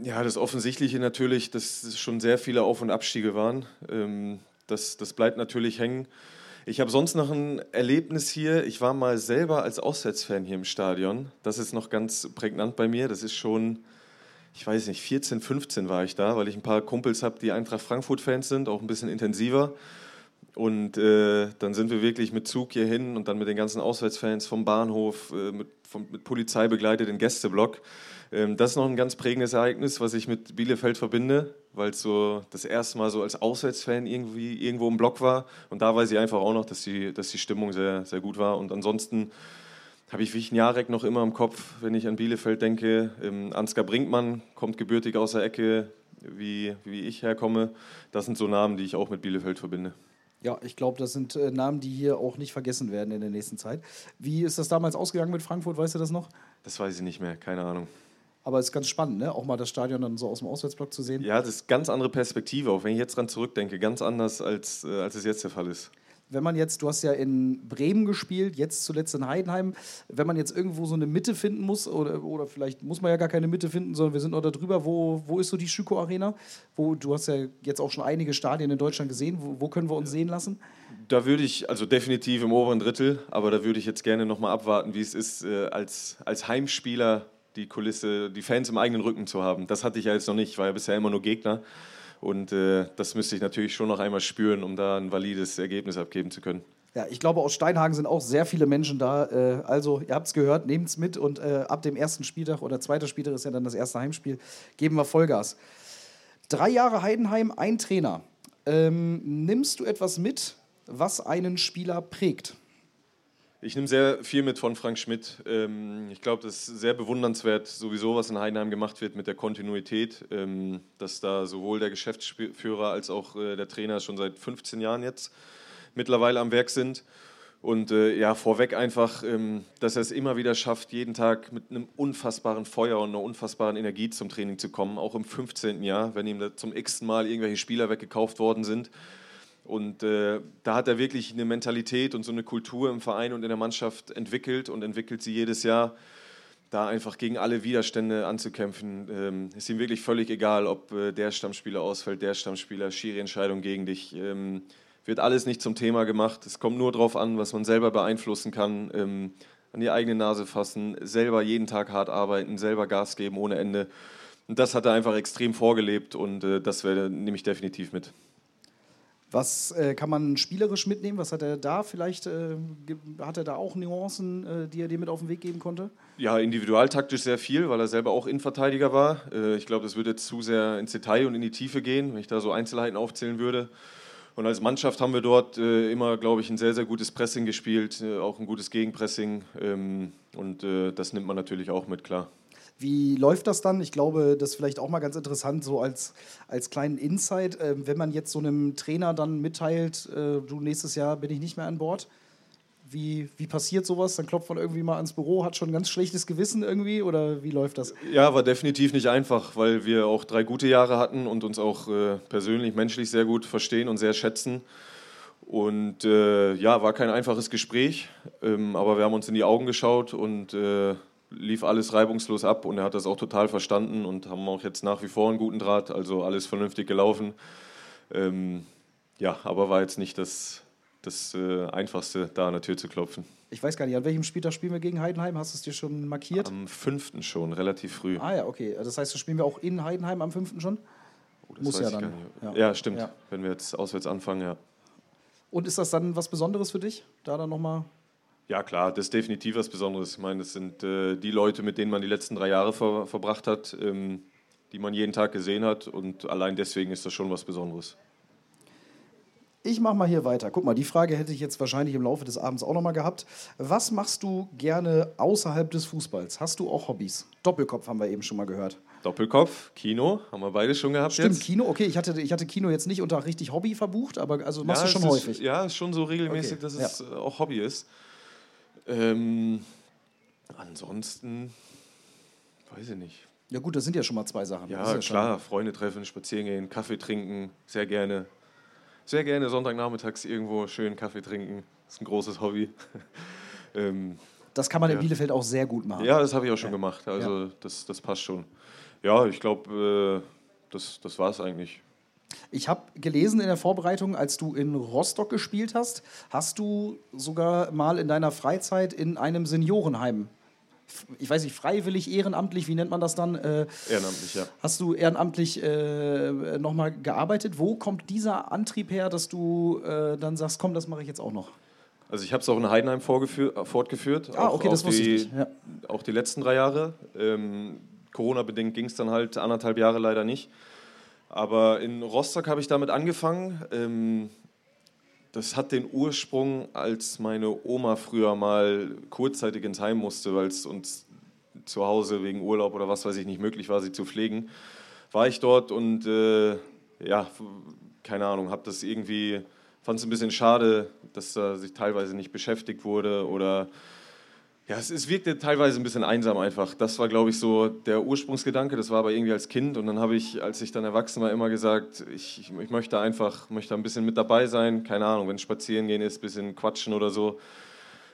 Ja, das Offensichtliche natürlich, dass es schon sehr viele Auf- und Abstiege waren. Ähm, das, das bleibt natürlich hängen. Ich habe sonst noch ein Erlebnis hier. Ich war mal selber als Auswärtsfan hier im Stadion. Das ist noch ganz prägnant bei mir. Das ist schon, ich weiß nicht, 14, 15 war ich da, weil ich ein paar Kumpels habe, die Eintracht Frankfurt-Fans sind, auch ein bisschen intensiver. Und äh, dann sind wir wirklich mit Zug hier hin und dann mit den ganzen Auswärtsfans vom Bahnhof, äh, mit, vom, mit Polizei begleitet den Gästeblock. Ähm, das ist noch ein ganz prägendes Ereignis, was ich mit Bielefeld verbinde, weil es so das erste Mal so als Auswärtsfan irgendwie irgendwo im Block war. Und da weiß ich einfach auch noch, dass die, dass die Stimmung sehr, sehr gut war. Und ansonsten habe ich Wichniarek noch immer im Kopf, wenn ich an Bielefeld denke. Ähm, Ansgar Brinkmann kommt gebürtig aus der Ecke, wie, wie ich herkomme. Das sind so Namen, die ich auch mit Bielefeld verbinde. Ja, ich glaube, das sind äh, Namen, die hier auch nicht vergessen werden in der nächsten Zeit. Wie ist das damals ausgegangen mit Frankfurt? Weißt du das noch? Das weiß ich nicht mehr, keine Ahnung. Aber es ist ganz spannend, ne? auch mal das Stadion dann so aus dem Auswärtsblock zu sehen. Ja, das ist ganz andere Perspektive, auch wenn ich jetzt dran zurückdenke, ganz anders als, äh, als es jetzt der Fall ist. Wenn man jetzt, du hast ja in Bremen gespielt, jetzt zuletzt in Heidenheim, wenn man jetzt irgendwo so eine Mitte finden muss, oder, oder vielleicht muss man ja gar keine Mitte finden, sondern wir sind noch da drüber, wo, wo ist so die Schüko Arena? Wo, du hast ja jetzt auch schon einige Stadien in Deutschland gesehen, wo, wo können wir uns sehen lassen? Da würde ich, also definitiv im oberen Drittel, aber da würde ich jetzt gerne nochmal abwarten, wie es ist, äh, als, als Heimspieler die Kulisse, die Fans im eigenen Rücken zu haben. Das hatte ich ja jetzt noch nicht, ich war ja bisher immer nur Gegner. Und äh, das müsste ich natürlich schon noch einmal spüren, um da ein valides Ergebnis abgeben zu können. Ja, ich glaube, aus Steinhagen sind auch sehr viele Menschen da. Äh, also, ihr habt es gehört, nehmt es mit und äh, ab dem ersten Spieltag oder zweiter Spieltag ist ja dann das erste Heimspiel, geben wir Vollgas. Drei Jahre Heidenheim, ein Trainer. Ähm, nimmst du etwas mit, was einen Spieler prägt? Ich nehme sehr viel mit von Frank Schmidt. Ähm, ich glaube, das ist sehr bewundernswert, sowieso, was in Heidenheim gemacht wird mit der Kontinuität, ähm, dass da sowohl der Geschäftsführer als auch äh, der Trainer schon seit 15 Jahren jetzt mittlerweile am Werk sind. Und äh, ja, vorweg einfach, ähm, dass er es immer wieder schafft, jeden Tag mit einem unfassbaren Feuer und einer unfassbaren Energie zum Training zu kommen, auch im 15. Jahr, wenn ihm zum x-ten Mal irgendwelche Spieler weggekauft worden sind. Und äh, da hat er wirklich eine Mentalität und so eine Kultur im Verein und in der Mannschaft entwickelt und entwickelt sie jedes Jahr, da einfach gegen alle Widerstände anzukämpfen. Ähm, ist ihm wirklich völlig egal, ob äh, der Stammspieler ausfällt, der Stammspieler, Schiri-Entscheidung gegen dich. Ähm, wird alles nicht zum Thema gemacht. Es kommt nur darauf an, was man selber beeinflussen kann. Ähm, an die eigene Nase fassen, selber jeden Tag hart arbeiten, selber Gas geben ohne Ende. Und das hat er einfach extrem vorgelebt und äh, das nehme ich definitiv mit. Was äh, kann man spielerisch mitnehmen? Was hat er da vielleicht, äh, hat er da auch Nuancen, äh, die er dir mit auf den Weg geben konnte? Ja, individualtaktisch sehr viel, weil er selber auch Innenverteidiger war. Äh, Ich glaube, das würde zu sehr ins Detail und in die Tiefe gehen, wenn ich da so Einzelheiten aufzählen würde. Und als Mannschaft haben wir dort äh, immer, glaube ich, ein sehr, sehr gutes Pressing gespielt, äh, auch ein gutes Gegenpressing. ähm, Und das nimmt man natürlich auch mit, klar. Wie läuft das dann? Ich glaube, das ist vielleicht auch mal ganz interessant, so als, als kleinen Insight, äh, wenn man jetzt so einem Trainer dann mitteilt, äh, du nächstes Jahr bin ich nicht mehr an Bord. wie, wie passiert sowas? Dann klopft man irgendwie mal ans Büro, hat schon ein ganz schlechtes Gewissen irgendwie oder wie läuft das? Ja, war definitiv nicht einfach, weil wir auch drei gute Jahre hatten und uns auch äh, persönlich, menschlich sehr gut verstehen und sehr schätzen. Und äh, ja, war kein einfaches Gespräch, ähm, aber wir haben uns in die Augen geschaut und äh, lief alles reibungslos ab und er hat das auch total verstanden und haben auch jetzt nach wie vor einen guten Draht, also alles vernünftig gelaufen. Ähm, ja, aber war jetzt nicht das, das äh, Einfachste, da an der Tür zu klopfen. Ich weiß gar nicht, an welchem Spieltag spielen wir gegen Heidenheim? Hast du es dir schon markiert? Am fünften schon, relativ früh. ah ja, okay. Das heißt, spielen wir auch in Heidenheim am fünften schon? Oh, das muss weiß ja ich dann, gar nicht. ja. Ja. stimmt. Ja. Wenn wir jetzt auswärts anfangen, ja. Und ist das dann was Besonderes für dich? Da dann nochmal. Ja, klar, das ist definitiv was Besonderes. Ich meine, das sind äh, die Leute, mit denen man die letzten drei Jahre ver verbracht hat, ähm, die man jeden Tag gesehen hat. Und allein deswegen ist das schon was Besonderes. Ich mache mal hier weiter. Guck mal, die Frage hätte ich jetzt wahrscheinlich im Laufe des Abends auch nochmal gehabt. Was machst du gerne außerhalb des Fußballs? Hast du auch Hobbys? Doppelkopf haben wir eben schon mal gehört. Doppelkopf, Kino, haben wir beide schon gehabt Stimmt, jetzt. Kino, okay, ich hatte, ich hatte Kino jetzt nicht unter richtig Hobby verbucht, aber also machst ja, du schon häufig. Ist, ja, ist schon so regelmäßig, Okay, dass ja. es äh, auch Hobby ist. Ähm, ansonsten, weiß ich nicht. Ja gut, das sind ja schon mal zwei Sachen. Ja, schon- klar, Freunde treffen, spazieren gehen, Kaffee trinken, sehr gerne. Sehr gerne Sonntagnachmittags irgendwo schön Kaffee trinken. Das ist ein großes Hobby. ähm, Das kann man in Ja. Bielefeld auch sehr gut machen. ja, das habe ich auch schon gemacht. Also das, das passt schon. Ja, ich glaube, äh, das, das war es eigentlich. Ich habe gelesen in der Vorbereitung, als du in Rostock gespielt hast, hast du sogar mal in deiner Freizeit in einem Seniorenheim, ich weiß nicht, freiwillig, ehrenamtlich, wie nennt man das dann? Äh, Ehrenamtlich, ja. hast du ehrenamtlich äh, nochmal gearbeitet? Wo kommt dieser Antrieb her, dass du äh, dann sagst, komm, das mache ich jetzt auch noch? Also ich habe es auch in Heidenheim äh, fortgeführt. Ah, auch, okay, das auch wusste die, ich nicht. Ja. Auch die letzten drei Jahre. Ähm, Corona-bedingt ging es dann halt anderthalb Jahre leider nicht. Aber in Rostock habe ich damit angefangen. Ähm, das hat den Ursprung, als meine Oma früher mal kurzzeitig ins Heim musste, weil es uns zu Hause wegen Urlaub oder was weiß ich nicht möglich war, sie zu pflegen. War ich dort und äh, ja, keine Ahnung, habe das irgendwie, fand es ein bisschen schade, dass da sich teilweise nicht beschäftigt wurde oder ja, es, es wirkte teilweise ein bisschen einsam einfach. Das war, glaube ich, so der Ursprungsgedanke. Das war aber irgendwie als Kind. Und dann habe ich, als ich dann erwachsen war, immer gesagt, ich, ich, möchte einfach möchte ein bisschen mit dabei sein. Keine Ahnung, wenn spazieren gehen ist, ein bisschen quatschen oder so.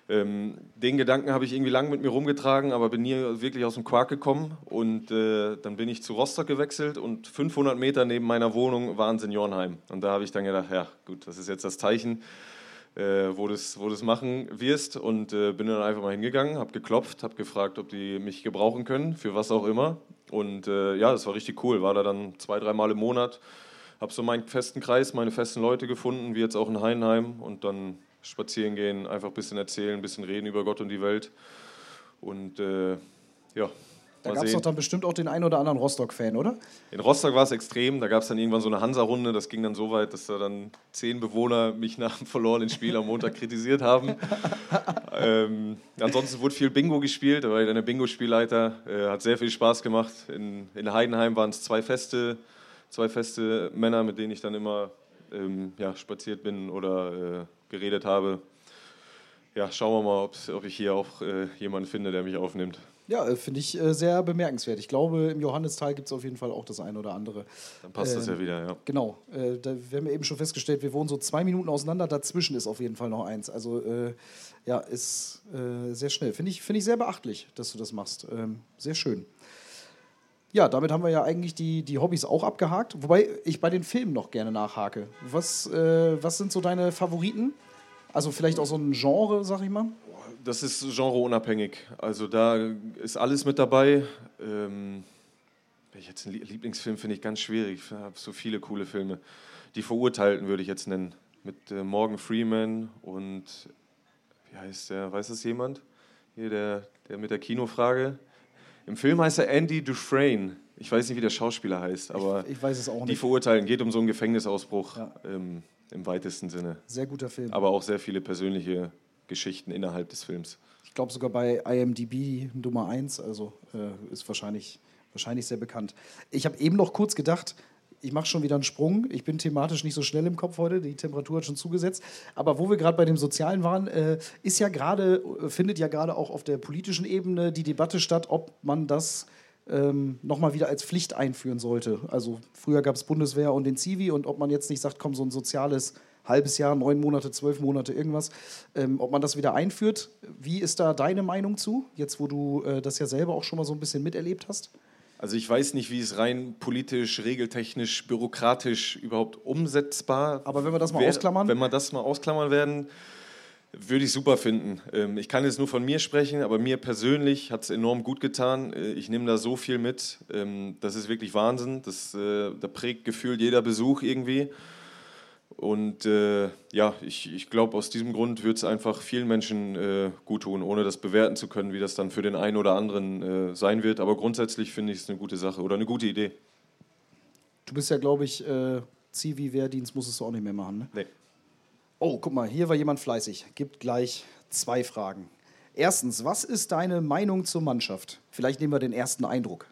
Ähm, den Gedanken habe ich irgendwie lange mit mir rumgetragen, aber bin nie wirklich aus dem Quark gekommen. Und äh, dann bin ich zu Rostock gewechselt und 500 Meter neben meiner Wohnung war ein Seniorenheim. Und da habe ich dann gedacht, ja gut, das ist jetzt das Zeichen äh, wo du es wo du's machen wirst. Und äh, bin dann einfach mal hingegangen, habe geklopft, habe gefragt, ob die mich gebrauchen können, für was auch immer. Und äh, ja, das war richtig cool. War da dann zwei, dreimal im Monat. Habe so meinen festen Kreis, meine festen Leute gefunden, wie jetzt auch in Heidenheim. Und dann spazieren gehen, einfach ein bisschen erzählen, ein bisschen reden über Gott und die Welt. Und äh, ja, Da gab es doch dann bestimmt auch den einen oder anderen Rostock-Fan, oder? In Rostock war es extrem. Da gab es dann irgendwann so eine Hansa-Runde. Das ging dann so weit, dass da dann zehn Bewohner mich nach dem verlorenen Spiel am Montag kritisiert haben. ähm, ansonsten wurde viel Bingo gespielt. Da war ich dann der Bingo-Spielleiter. Äh, hat sehr viel Spaß gemacht. In, in Heidenheim waren es zwei feste, zwei feste Männer, mit denen ich dann immer ähm, ja, spaziert bin oder äh, geredet habe. Ja, schauen wir mal, ob ich hier auch äh, jemanden finde, der mich aufnimmt. Ja, äh, finde ich äh, sehr bemerkenswert. Ich glaube, im Johannistal gibt es auf jeden Fall auch das eine oder andere. Dann passt das Ähm, ja wieder, ja. Genau, äh, da, wir haben eben schon festgestellt, wir wohnen so zwei Minuten auseinander, dazwischen ist auf jeden Fall noch eins. Also äh, ja, ist äh, sehr schnell. Finde ich, find ich sehr beachtlich, dass du das machst. Ähm, sehr schön. Ja, damit haben wir ja eigentlich die, die Hobbys auch abgehakt. Wobei ich bei den Filmen noch gerne nachhake. Was, äh, was sind so deine Favoriten? Also vielleicht auch so ein Genre, sag ich mal. Das ist genreunabhängig. Also da ist alles mit dabei. Ähm, ich jetzt einen Lie- Lieblingsfilm finde ich ganz schwierig. Ich habe so viele coole Filme. Die Verurteilten würde ich jetzt nennen. Mit äh, Morgan Freeman und wie heißt der? Weiß das jemand? Hier der, der mit der Kinofrage. Im Film heißt er Andy Dufresne. Ich weiß nicht, wie der Schauspieler heißt, aber Ich weiß es auch die nicht. Verurteilten geht um so einen Gefängnisausbruch Ja. ähm, im weitesten Sinne. Sehr guter Film. Aber auch sehr viele persönliche Geschichten innerhalb des Films. Ich glaube sogar bei IMDb Nummer 1, also äh, ist wahrscheinlich, wahrscheinlich sehr bekannt. Ich habe eben noch kurz gedacht, ich mache schon wieder einen Sprung. Ich bin thematisch nicht so schnell im Kopf heute. Die Temperatur hat schon zugesetzt. Aber wo wir gerade bei dem Sozialen waren, äh, ist ja gerade, findet ja gerade auch auf der politischen Ebene die Debatte statt, ob man das ähm, nochmal wieder als Pflicht einführen sollte. Also früher gab es Bundeswehr und den Zivi und ob man jetzt nicht sagt, komm, so ein soziales halbes Jahr, neun Monate, zwölf Monate, irgendwas, ähm, ob man das wieder einführt. Wie ist da deine Meinung zu, jetzt wo du äh, das ja selber auch schon mal so ein bisschen miterlebt hast? Also ich weiß nicht, wie es rein politisch, regeltechnisch, bürokratisch überhaupt umsetzbar Aber wenn wir das mal wär- ausklammern? Wenn wir das mal ausklammern werden, würde ich super finden. Ähm, Ich kann jetzt nur von mir sprechen, aber mir persönlich hat es enorm gut getan. Äh, Ich nehme da so viel mit. Ähm, Das ist wirklich Wahnsinn. Das, äh, da prägt gefühlt jeder Besuch irgendwie. Und äh, ja, ich, ich glaube, aus diesem Grund wird es einfach vielen Menschen äh, gut tun, ohne das bewerten zu können, wie das dann für den einen oder anderen äh, sein wird. Aber grundsätzlich finde ich es eine gute Sache oder eine gute Idee. Du bist ja, glaube ich, äh, Zivi, Wehrdienst musstest du auch nicht mehr machen, ne? Nee. Oh, guck mal, hier war jemand fleißig. Gibt gleich zwei Fragen. Erstens, was ist deine Meinung zur Mannschaft? Vielleicht nehmen wir den ersten Eindruck.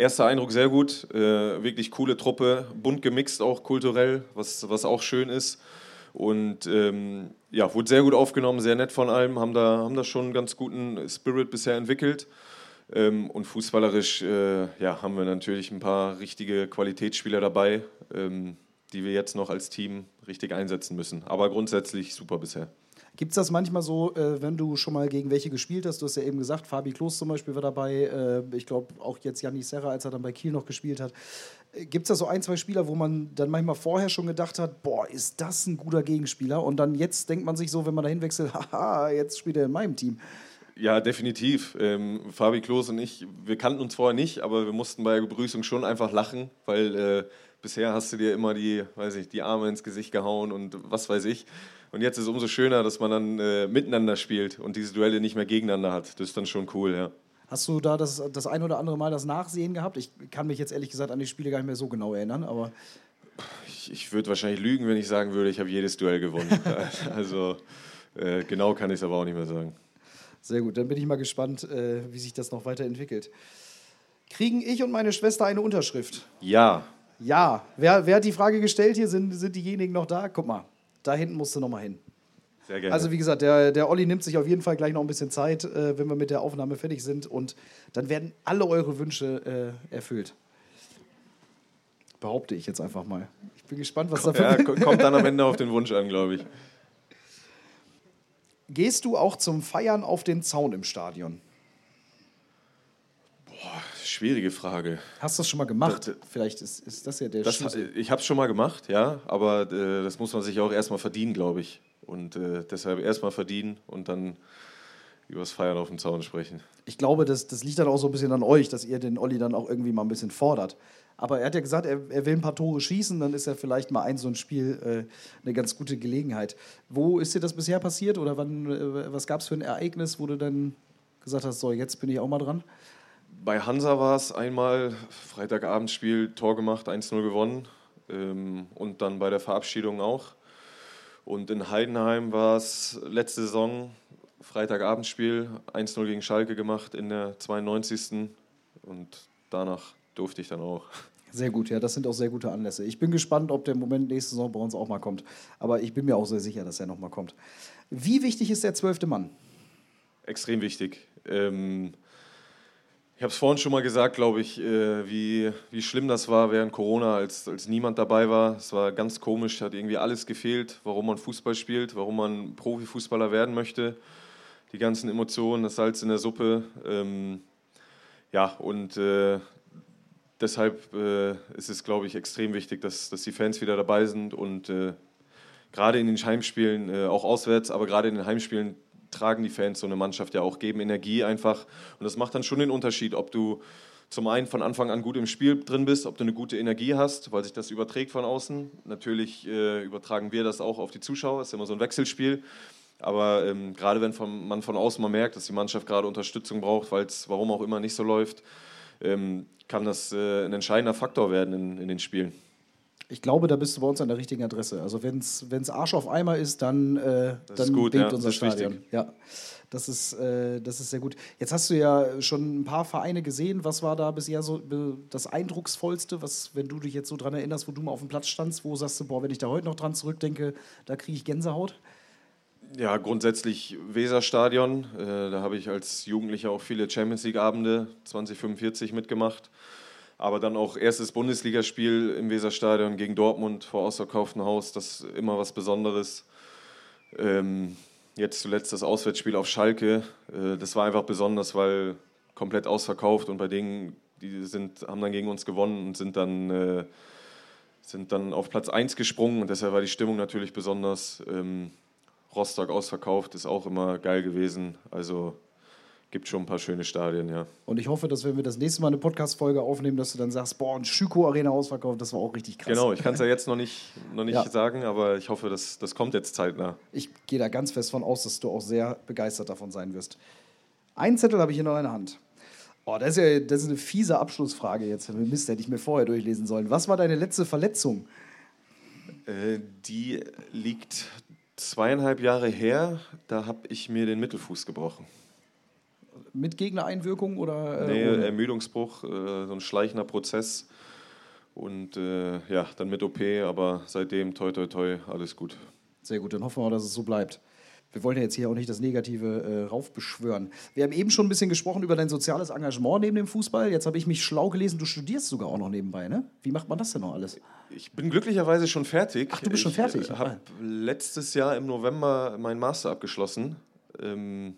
Erster Eindruck sehr gut, äh, wirklich coole Truppe, bunt gemixt auch kulturell, was, was auch schön ist. Und ähm, ja, wurde sehr gut aufgenommen, sehr nett von allem, haben da, haben da schon einen ganz guten Spirit bisher entwickelt. Ähm, und fußballerisch äh, ja, haben wir natürlich ein paar richtige Qualitätsspieler dabei, ähm, die wir jetzt noch als Team richtig einsetzen müssen. Aber grundsätzlich super bisher. Gibt es das manchmal so, äh, wenn du schon mal gegen welche gespielt hast? Du hast ja eben gesagt, Fabi Klos zum Beispiel war dabei. Äh, ich glaube auch jetzt Janni Serra, als er dann bei Kiel noch gespielt hat. Gibt es da so ein, zwei Spieler, wo man dann manchmal vorher schon gedacht hat, boah, ist das ein guter Gegenspieler? Und dann jetzt denkt man sich so, wenn man dahin wechselt, haha, jetzt spielt er in meinem Team. Ja, definitiv. Ähm, Fabi Klos und ich, wir kannten uns vorher nicht, aber wir mussten bei der Begrüßung schon einfach lachen, weil äh, bisher hast du dir immer die, weiß ich, die Arme ins Gesicht gehauen und was weiß ich. Und jetzt ist es umso schöner, dass man dann äh, miteinander spielt und diese Duelle nicht mehr gegeneinander hat. Das ist dann schon cool, ja. Hast du da das, das ein oder andere Mal das Nachsehen gehabt? Ich kann mich jetzt ehrlich gesagt an die Spiele gar nicht mehr so genau erinnern, aber Ich, ich würde wahrscheinlich lügen, wenn ich sagen würde, ich habe jedes Duell gewonnen. also äh, genau kann ich es aber auch nicht mehr sagen. sehr gut. Dann bin ich mal gespannt, äh, wie sich das noch weiterentwickelt. Kriegen ich und meine Schwester eine Unterschrift? Ja, Ja. Wer, wer hat die Frage gestellt hier? Sind, sind diejenigen noch da? Guck mal, da hinten musst du noch mal hin. sehr gerne. Also wie gesagt, der, der Olli nimmt sich auf jeden Fall gleich noch ein bisschen Zeit, äh, wenn wir mit der Aufnahme fertig sind. Und dann werden alle eure Wünsche äh, erfüllt. Behaupte ich jetzt einfach mal. Ich bin gespannt, was ja, dafür ko- kommt dann am Ende auf den Wunsch an, glaube ich. Gehst du auch zum Feiern auf den Zaun im Stadion? Schwierige Frage. Hast du das schon mal gemacht? Das- Vielleicht ist, ist das ja der Das, Schlüssel. ich habe es schon mal gemacht, ja, aber äh, das muss man sich auch erstmal verdienen, glaube ich. Und äh, deshalb erstmal verdienen und dann übers Feiern auf dem Zaun sprechen. Ich glaube, das, das liegt dann auch so ein bisschen an euch, dass ihr den Olli dann auch irgendwie mal ein bisschen fordert. Aber er hat ja gesagt, er, er will ein paar Tore schießen, dann ist ja vielleicht mal ein so ein Spiel äh, eine ganz gute Gelegenheit. Wo ist dir das bisher passiert oder wann, äh, was gab es für ein Ereignis, wo du dann gesagt hast, so, jetzt bin ich auch mal dran? Bei Hansa war es einmal Freitagabendspiel, Tor gemacht, 1-0 gewonnen ähm, und dann bei der Verabschiedung auch. Und in Heidenheim war es letzte Saison, Freitagabendspiel, 1-0 gegen Schalke gemacht in der 92. Und danach durfte ich dann auch. Sehr gut, ja, das sind auch sehr gute Anlässe. Ich bin gespannt, ob der Moment nächste Saison bei uns auch mal kommt. Aber ich bin mir auch sehr sicher, dass er noch mal kommt. Wie wichtig ist der zwölfte Mann? Extrem wichtig. Ähm, ich habe es vorhin schon mal gesagt, glaube ich, äh, wie, wie schlimm das war während Corona, als, als niemand dabei war. Es war ganz komisch, hat irgendwie alles gefehlt, warum man Fußball spielt, warum man Profifußballer werden möchte. Die ganzen Emotionen, das Salz in der Suppe. Ähm, ja, und äh, deshalb äh, ist es, glaube ich, extrem wichtig, dass, dass die Fans wieder dabei sind und äh, gerade in den Heimspielen, äh, auch auswärts, aber gerade in den Heimspielen tragen die Fans so eine Mannschaft ja auch, geben Energie einfach. Und das macht dann schon den Unterschied, ob du zum einen von Anfang an gut im Spiel drin bist, ob du eine gute Energie hast, weil sich das überträgt von außen. Natürlich äh, übertragen wir das auch auf die Zuschauer, ist immer so ein Wechselspiel. Aber ähm, gerade wenn von, man von außen mal merkt, dass die Mannschaft gerade Unterstützung braucht, weil es warum auch immer nicht so läuft, ähm, kann das äh, ein entscheidender Faktor werden in, in den Spielen. Ich glaube, da bist du bei uns an der richtigen Adresse. Also wenn es Arsch auf Eimer ist, dann, äh, Das dann gut, bebt ja, unser das Stadion. wichtig. Ja, das ist, äh, das ist sehr gut. Jetzt hast du ja schon ein paar Vereine gesehen. Was war da bisher so das Eindrucksvollste, was, wenn du dich jetzt so dran erinnerst, wo du mal auf dem Platz standst, wo sagst du, boah, wenn ich da heute noch dran zurückdenke, da kriege ich Gänsehaut? Ja, grundsätzlich Weserstadion. Äh, da habe ich als Jugendlicher auch viele Champions League-Abende 2045 mitgemacht. Aber dann auch erstes Bundesligaspiel im Weserstadion gegen Dortmund vor ausverkauftem Haus. Das ist immer was Besonderes. Ähm, jetzt zuletzt das Auswärtsspiel auf Schalke. Äh, das war einfach besonders, weil komplett ausverkauft und bei denen, die sind, haben dann gegen uns gewonnen und sind dann, äh, sind dann auf Platz 1 gesprungen und deshalb war die Stimmung natürlich besonders. Ähm, Rostock ausverkauft, ist auch immer geil gewesen. Also gibt schon ein paar schöne Stadien, ja. Und ich hoffe, dass wenn wir das nächste Mal eine Podcast-Folge aufnehmen, dass du dann sagst, boah, ein Schüko-Arena ausverkauft, das war auch richtig krass. Genau, ich kann es ja jetzt noch nicht, noch nicht Ja. sagen, aber ich hoffe, das, das kommt jetzt zeitnah. Ich gehe da ganz fest von aus, dass du auch sehr begeistert davon sein wirst. Einen Zettel habe ich hier noch in der Hand. Oh, das ist ja das ist eine fiese Abschlussfrage jetzt. Mist, hätte ich mir vorher durchlesen sollen. Was war deine letzte Verletzung? Äh, die liegt zweieinhalb Jahre her. Da habe ich mir den Mittelfuß gebrochen. Mit Gegnereinwirkung oder? äh, Nee, ohne? Ermüdungsbruch, äh, so ein schleichender Prozess. Und äh, ja, dann mit OP, aber seitdem toi toi toi, alles gut. Sehr gut, dann hoffen wir, dass es so bleibt. Wir wollen ja jetzt hier auch nicht das Negative äh, raufbeschwören. Wir haben eben schon ein bisschen gesprochen über dein soziales Engagement neben dem Fußball. Jetzt habe ich mich schlau gelesen, du studierst sogar auch noch nebenbei, ne? Wie macht man das denn noch alles? Ich bin glücklicherweise schon fertig. Ach, du bist schon fertig? Ich habe letztes Jahr im November meinen Master abgeschlossen. Ähm,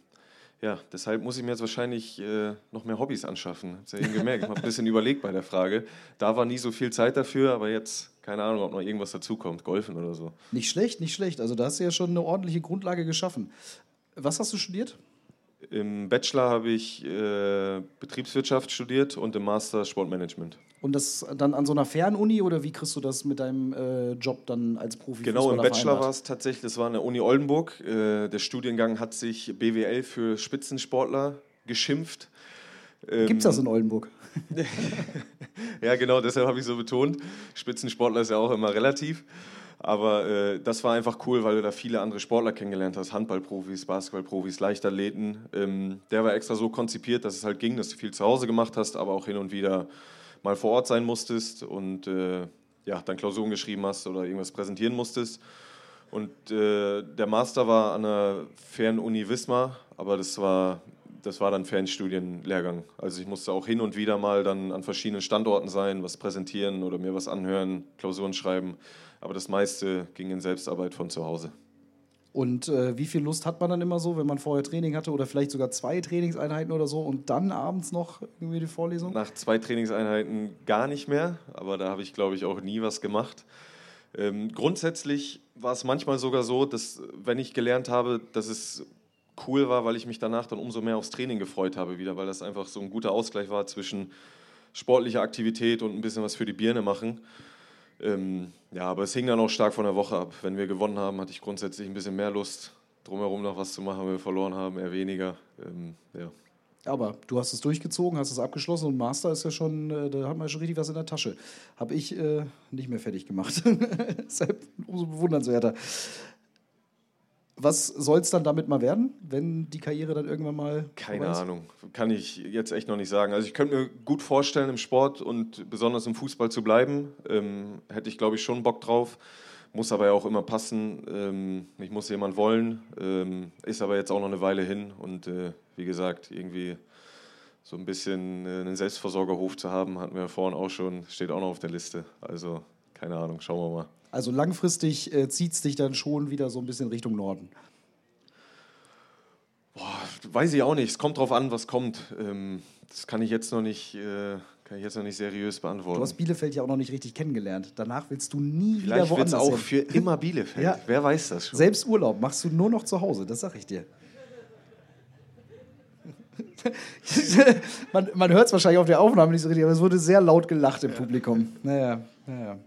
ja, deshalb muss ich mir jetzt wahrscheinlich äh, noch mehr Hobbys anschaffen. Habt ihr ja eben gemerkt. Ich habe ein bisschen überlegt bei der Frage. Da war nie so viel Zeit dafür, aber jetzt keine Ahnung, ob noch irgendwas dazukommt. Golfen oder so. Nicht schlecht, nicht schlecht. Also da hast du ja schon eine ordentliche Grundlage geschaffen. Was hast du studiert? Im Bachelor habe ich äh, Betriebswirtschaft studiert und im Master Sportmanagement. Und das dann an so einer Fernuni oder wie kriegst du das mit deinem äh, Job dann als Profi? Genau, im Bachelor war es tatsächlich, das war an der Uni Oldenburg. Äh, der Studiengang hat sich BWL für Spitzensportler geschimpft. Ähm, Gibt es das in Oldenburg? Ja, genau, deshalb habe ich so betont. Spitzensportler ist ja auch immer relativ. Aber äh, das war einfach cool, weil du da viele andere Sportler kennengelernt hast. Handballprofis, Basketballprofis, Leichtathleten. Ähm, der war extra so konzipiert, dass es halt ging, dass du viel zu Hause gemacht hast, aber auch hin und wieder mal vor Ort sein musstest und äh, ja, dann Klausuren geschrieben hast oder irgendwas präsentieren musstest. Und äh, der Master war an der Fernuni Wismar, aber das war, das war dann Fernstudienlehrgang. Also ich musste auch hin und wieder mal dann an verschiedenen Standorten sein, was präsentieren oder mir was anhören, Klausuren schreiben. Aber das meiste ging in Selbstarbeit von zu Hause. Und äh, wie viel Lust hat man dann immer so, wenn man vorher Training hatte oder vielleicht sogar zwei Trainingseinheiten oder so und dann abends noch irgendwie die Vorlesung? Nach zwei Trainingseinheiten gar nicht mehr, aber da habe ich, glaube ich, auch nie was gemacht. Ähm, grundsätzlich war es manchmal sogar so, dass wenn ich gelernt habe, dass es cool war, weil ich mich danach dann umso mehr aufs Training gefreut habe wieder, weil das einfach so ein guter Ausgleich war zwischen sportlicher Aktivität und ein bisschen was für die Birne machen. Ähm, ja, aber es hing dann auch stark von der Woche ab. Wenn wir gewonnen haben, hatte ich grundsätzlich ein bisschen mehr Lust, drumherum noch was zu machen. Wenn wir verloren haben, eher weniger. Ähm, ja. Aber du hast es durchgezogen, hast es abgeschlossen und Master ist ja schon, äh, da hat man schon richtig was in der Tasche. Habe ich äh, nicht mehr fertig gemacht. Deshalb umso bewundernswerter. Was soll es dann damit mal werden, wenn die Karriere dann irgendwann mal. Keine? Ahnung, kann ich jetzt echt noch nicht sagen. Also ich könnte mir gut vorstellen, im Sport und besonders im Fußball zu bleiben. Ähm, hätte ich, glaube ich, schon Bock drauf. Muss aber ja auch immer passen. Ähm, ich muss jemand wollen. Ähm, ist aber jetzt auch noch eine Weile hin. Und äh, wie gesagt, irgendwie so ein bisschen äh, einen Selbstversorgerhof zu haben, hatten wir vorhin auch schon, steht auch noch auf der Liste. Also keine Ahnung, schauen wir mal. Also langfristig äh, zieht es dich dann schon wieder so ein bisschen Richtung Norden. Boah, weiß ich auch nicht. Es kommt drauf an, was kommt. Ähm, das kann ich jetzt noch nicht, äh, kann ich jetzt noch nicht seriös beantworten. Du hast Bielefeld ja auch noch nicht richtig kennengelernt. Danach willst du nie wieder Vielleicht wird es woanders auch hin. für immer Bielefeld. Ja. Wer weiß das schon? Selbst Urlaub machst du nur noch zu Hause, das sag ich dir. man man hört es wahrscheinlich auf der Aufnahme nicht so richtig, aber es wurde sehr laut gelacht im Publikum. Naja, naja.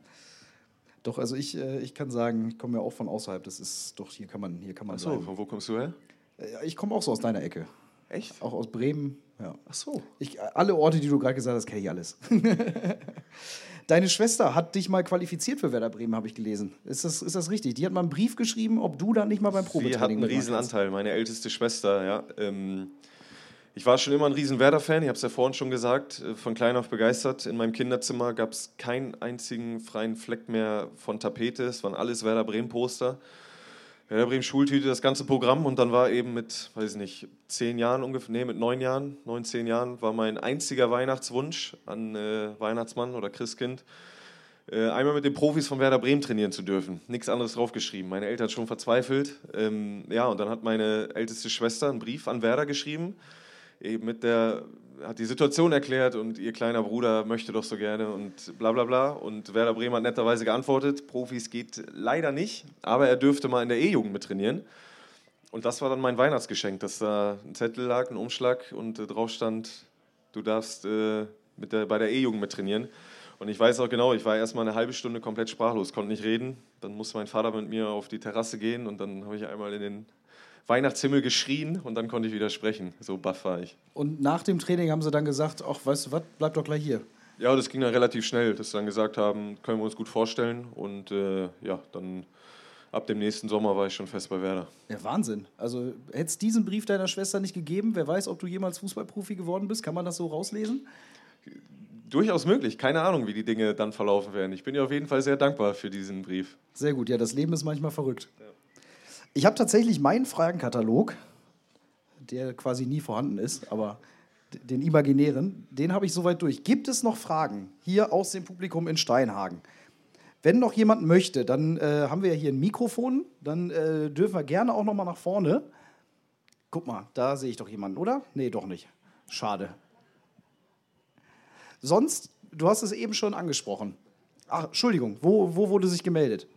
Doch, also ich, äh, ich kann sagen, ich komme ja auch von außerhalb. Das ist doch, hier kann man, hier kann man Achso, von wo kommst du her? Äh, Ich komme auch so aus deiner Ecke. Echt? Auch aus Bremen. Ja. Ach so. Ich, alle Orte, die du gerade gesagt hast, kenne ich alles. Deine Schwester hat dich mal qualifiziert für Werder Bremen, habe ich gelesen. Ist das, ist das richtig? Die hat mal einen Brief geschrieben, ob du da nicht mal beim Sie Probetraining hat einen mitmachen riesen kannst. Anteil, meine älteste Schwester, ja. Ähm, ich war schon immer ein riesen Werder-Fan, ich habe es ja vorhin schon gesagt, äh, von klein auf begeistert. In meinem Kinderzimmer gab es keinen einzigen freien Fleck mehr von Tapete, es waren alles Werder Bremen-Poster. Werder Bremen Schultüte, das ganze Programm und dann war eben mit, weiß ich nicht, zehn Jahren ungefähr, nee, mit neun Jahren, neun, zehn Jahren, war mein einziger Weihnachtswunsch an äh, Weihnachtsmann oder Christkind, äh, einmal mit den Profis von Werder Bremen trainieren zu dürfen. Nichts anderes draufgeschrieben. Meine Eltern schon verzweifelt. Ähm, ja, und dann hat meine älteste Schwester einen Brief an Werder geschrieben, eben mit der, hat die Situation erklärt und ihr kleiner Bruder möchte doch so gerne und bla bla bla. Und Werder Bremen hat netterweise geantwortet, Profis geht leider nicht, aber er dürfte mal in der E-Jugend mit trainieren. Und das war dann mein Weihnachtsgeschenk, dass da ein Zettel lag, ein Umschlag und äh, drauf stand, du darfst äh, mit der, bei der E-Jugend mit trainieren. Und ich weiß auch genau, ich war erstmal eine halbe Stunde komplett sprachlos, konnte nicht reden. Dann musste mein Vater mit mir auf die Terrasse gehen und dann habe ich einmal in den Weihnachtshimmel geschrien und dann konnte ich wieder sprechen. So baff war ich. Und nach dem Training haben sie dann gesagt, ach, weißt du was, bleib doch gleich hier. Ja, das ging dann relativ schnell, dass sie dann gesagt haben, können wir uns gut vorstellen. Und äh, ja, dann ab dem nächsten Sommer war ich schon fest bei Werder. Ja, Wahnsinn. Also hätte es diesen Brief deiner Schwester nicht gegeben, wer weiß, ob du jemals Fußballprofi geworden bist, kann man das so rauslesen? Durchaus möglich. Keine Ahnung, wie die Dinge dann verlaufen werden. Ich bin ihr auf jeden Fall sehr dankbar für diesen Brief. Sehr gut, ja, das Leben ist manchmal verrückt. Ich habe tatsächlich meinen Fragenkatalog, der quasi nie vorhanden ist, aber den imaginären, den habe ich soweit durch. Gibt es noch Fragen hier aus dem Publikum in Steinhagen? Wenn noch jemand möchte, dann äh, haben wir ja hier ein Mikrofon, dann äh, dürfen wir gerne auch noch mal nach vorne. Guck mal, da sehe ich doch jemanden, oder? Nee, doch nicht. Schade. Sonst, du hast es eben schon angesprochen. Ach, Entschuldigung, wo, wo wurde sich gemeldet?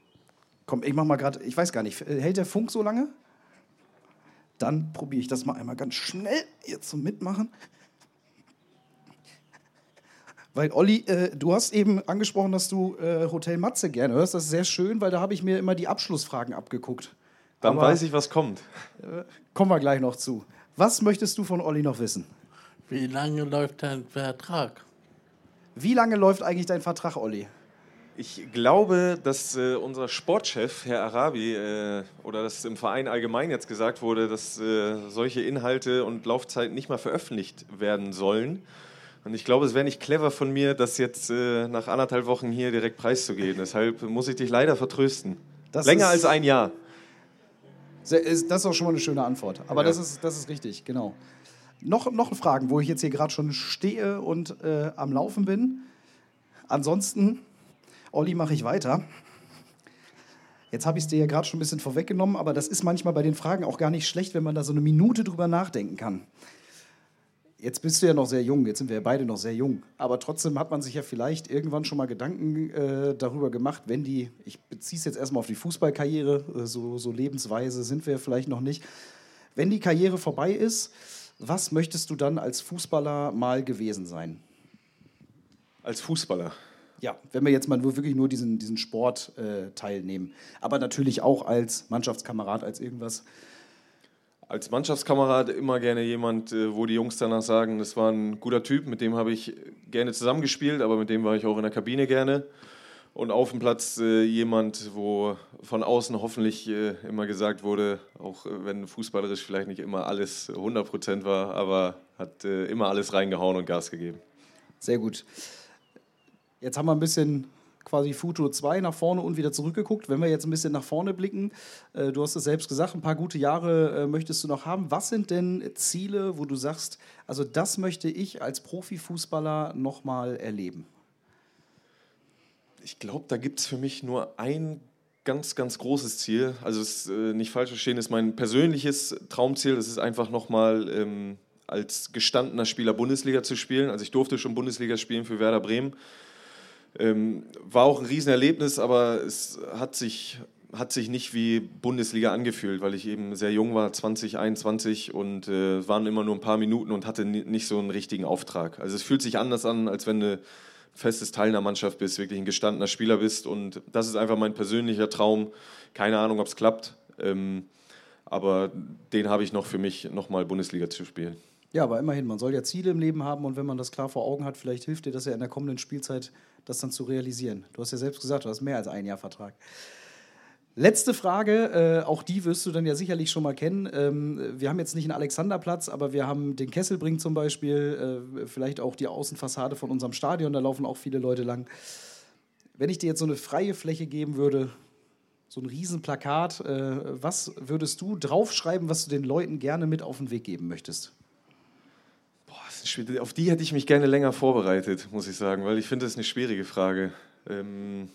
Komm, ich mach mal gerade, ich weiß gar nicht, hält der Funk so lange? Dann probiere ich das mal einmal ganz schnell jetzt zum Mitmachen. Weil Olli, äh, du hast eben angesprochen, dass du äh, Hotel Matze gerne hörst. Das ist sehr schön, weil da habe ich mir immer die Abschlussfragen abgeguckt. Dann Aber weiß ich, was kommt. Kommen wir gleich noch zu. Was möchtest du von Olli noch wissen? Wie lange läuft dein Vertrag? Wie lange läuft eigentlich dein Vertrag, Olli? Ich glaube, dass äh, unser Sportchef, Herr Arabi, äh, oder dass im Verein allgemein jetzt gesagt wurde, dass äh, solche Inhalte und Laufzeiten nicht mal veröffentlicht werden sollen. Und ich glaube, es wäre nicht clever von mir, das jetzt äh, nach anderthalb Wochen hier direkt preiszugeben. Deshalb muss ich dich leider vertrösten. Das Länger als ein Jahr. Sehr- ist- Das ist auch schon mal eine schöne Antwort. Aber Ja. das, ist, das ist richtig, genau. Noch, noch Fragen, wo ich jetzt hier gerade schon stehe und äh, am Laufen bin. Ansonsten, Olli, mache ich weiter. Jetzt habe ich es dir ja gerade schon ein bisschen vorweggenommen, aber das ist manchmal bei den Fragen auch gar nicht schlecht, wenn man da so eine Minute drüber nachdenken kann. Jetzt bist du ja noch sehr jung, jetzt sind wir ja beide noch sehr jung. Aber trotzdem hat man sich ja vielleicht irgendwann schon mal Gedanken äh, darüber gemacht, wenn die, ich beziehe es jetzt erstmal auf die Fußballkarriere, äh, so, so lebensweise sind wir vielleicht noch nicht. Wenn die Karriere vorbei ist, was möchtest du dann als Fußballer mal gewesen sein? Als Fußballer. Ja, wenn wir jetzt mal nur wirklich nur diesen, diesen Sport äh, teilnehmen. Aber natürlich auch als Mannschaftskamerad, als irgendwas. Als Mannschaftskamerad immer gerne jemand, äh, wo die Jungs danach sagen, das war ein guter Typ, mit dem habe ich gerne zusammengespielt, aber mit dem war ich auch in der Kabine gerne. Und auf dem Platz äh, jemand, wo von außen hoffentlich äh, immer gesagt wurde, auch wenn fußballerisch vielleicht nicht immer alles 100% war, aber hat äh, immer alles reingehauen und Gas gegeben. Sehr gut. Jetzt haben wir ein bisschen quasi Futur 2 nach vorne und wieder zurückgeguckt. Wenn wir jetzt ein bisschen nach vorne blicken, äh, du hast es selbst gesagt, ein paar gute Jahre äh, möchtest du noch haben. Was sind denn Ziele, wo du sagst, also das möchte ich als Profifußballer nochmal erleben? Ich glaube, da gibt es für mich nur ein ganz, ganz großes Ziel. Also es ist, äh, nicht falsch verstehen, ist mein persönliches Traumziel. Das ist einfach nochmal ähm, als gestandener Spieler Bundesliga zu spielen. Also ich durfte schon Bundesliga spielen für Werder Bremen. Ähm, war auch ein Riesenerlebnis, aber es hat sich, hat sich nicht wie Bundesliga angefühlt, weil ich eben sehr jung war, 20, 21 und äh, waren immer nur ein paar Minuten und hatte ni- nicht so einen richtigen Auftrag. Also es fühlt sich anders an, als wenn du festes Teil einer Mannschaft bist, wirklich ein gestandener Spieler bist und das ist einfach mein persönlicher Traum. Keine Ahnung, ob es klappt. Ähm, aber den habe ich noch für mich, nochmal Bundesliga zu spielen. Ja, aber immerhin, man soll ja Ziele im Leben haben und wenn man das klar vor Augen hat, vielleicht hilft dir das ja in der kommenden Spielzeit, das dann zu realisieren. Du hast ja selbst gesagt, du hast mehr als ein Jahr Vertrag. Letzte Frage, äh, auch die wirst du dann ja sicherlich schon mal kennen. Ähm, wir haben jetzt nicht einen Alexanderplatz, aber wir haben den Kesselbring zum Beispiel, äh, vielleicht auch die Außenfassade von unserem Stadion, da laufen auch viele Leute lang. Wenn ich dir jetzt so eine freie Fläche geben würde, so ein Riesenplakat, äh, was würdest du draufschreiben, was du den Leuten gerne mit auf den Weg geben möchtest? Boah, das ist schwierig. Auf die hätte ich mich gerne länger vorbereitet, muss ich sagen, weil ich finde, das ist eine schwierige Frage. Ähm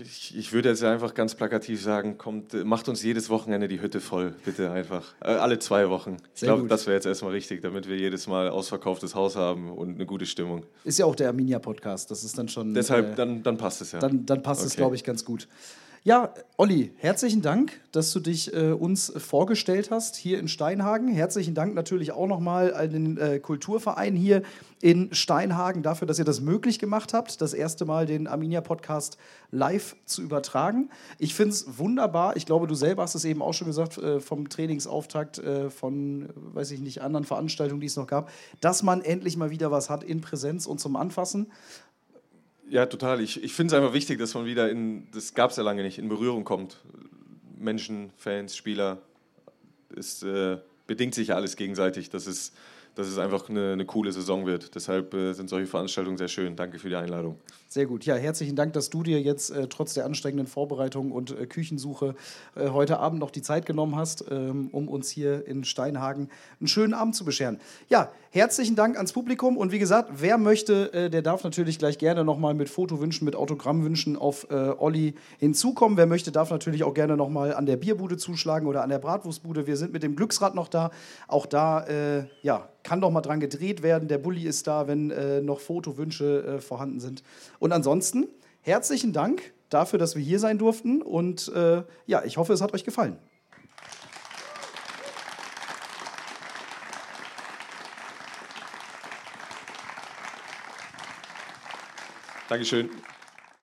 ich, ich, würde jetzt einfach ganz plakativ sagen, kommt, macht uns jedes Wochenende die Hütte voll, bitte einfach. Äh, alle zwei Wochen. Ich glaube, das wäre jetzt erstmal richtig, damit wir jedes Mal ausverkauftes Haus haben und eine gute Stimmung. Ist ja auch der Arminia-Podcast, das ist dann schon. Deshalb, äh, dann, dann passt es ja. Dann, dann passt okay. es, glaube ich, ganz gut. Ja, Olli, herzlichen Dank, dass du dich äh, uns vorgestellt hast hier in Steinhagen. Herzlichen Dank natürlich auch nochmal an den äh, Kulturverein hier in Steinhagen dafür, dass ihr das möglich gemacht habt, das erste Mal den Arminia-Podcast live zu übertragen. Ich finde es wunderbar. Ich glaube, du selber hast es eben auch schon gesagt, äh, vom Trainingsauftakt, äh, von, weiß ich nicht, anderen Veranstaltungen, die es noch gab, dass man endlich mal wieder was hat in Präsenz und zum Anfassen. Ja, total. Ich, ich finde es einfach wichtig, dass man wieder in, das gab es ja lange nicht, in Berührung kommt. Menschen, Fans, Spieler. Es äh, bedingt sich ja alles gegenseitig. Das ist dass es einfach eine, eine coole Saison wird. Deshalb äh, sind solche Veranstaltungen sehr schön. Danke für die Einladung. Sehr gut. Ja, herzlichen Dank, dass du dir jetzt äh, trotz der anstrengenden Vorbereitung und äh, Küchensuche äh, heute Abend noch die Zeit genommen hast, ähm, um uns hier in Steinhagen einen schönen Abend zu bescheren. Ja, herzlichen Dank ans Publikum und wie gesagt, wer möchte, äh, der darf natürlich gleich gerne nochmal mit Fotowünschen, mit Autogrammwünschen auf äh, Olli hinzukommen. Wer möchte, darf natürlich auch gerne nochmal an der Bierbude zuschlagen oder an der Bratwurstbude. Wir sind mit dem Glücksrad noch da. Auch da, ja, kann doch mal dran gedreht werden. Der Bulli ist da, wenn äh, noch Fotowünsche äh, vorhanden sind. Und ansonsten herzlichen Dank dafür, dass wir hier sein durften. Und äh, ja, ich hoffe, es hat euch gefallen. Dankeschön.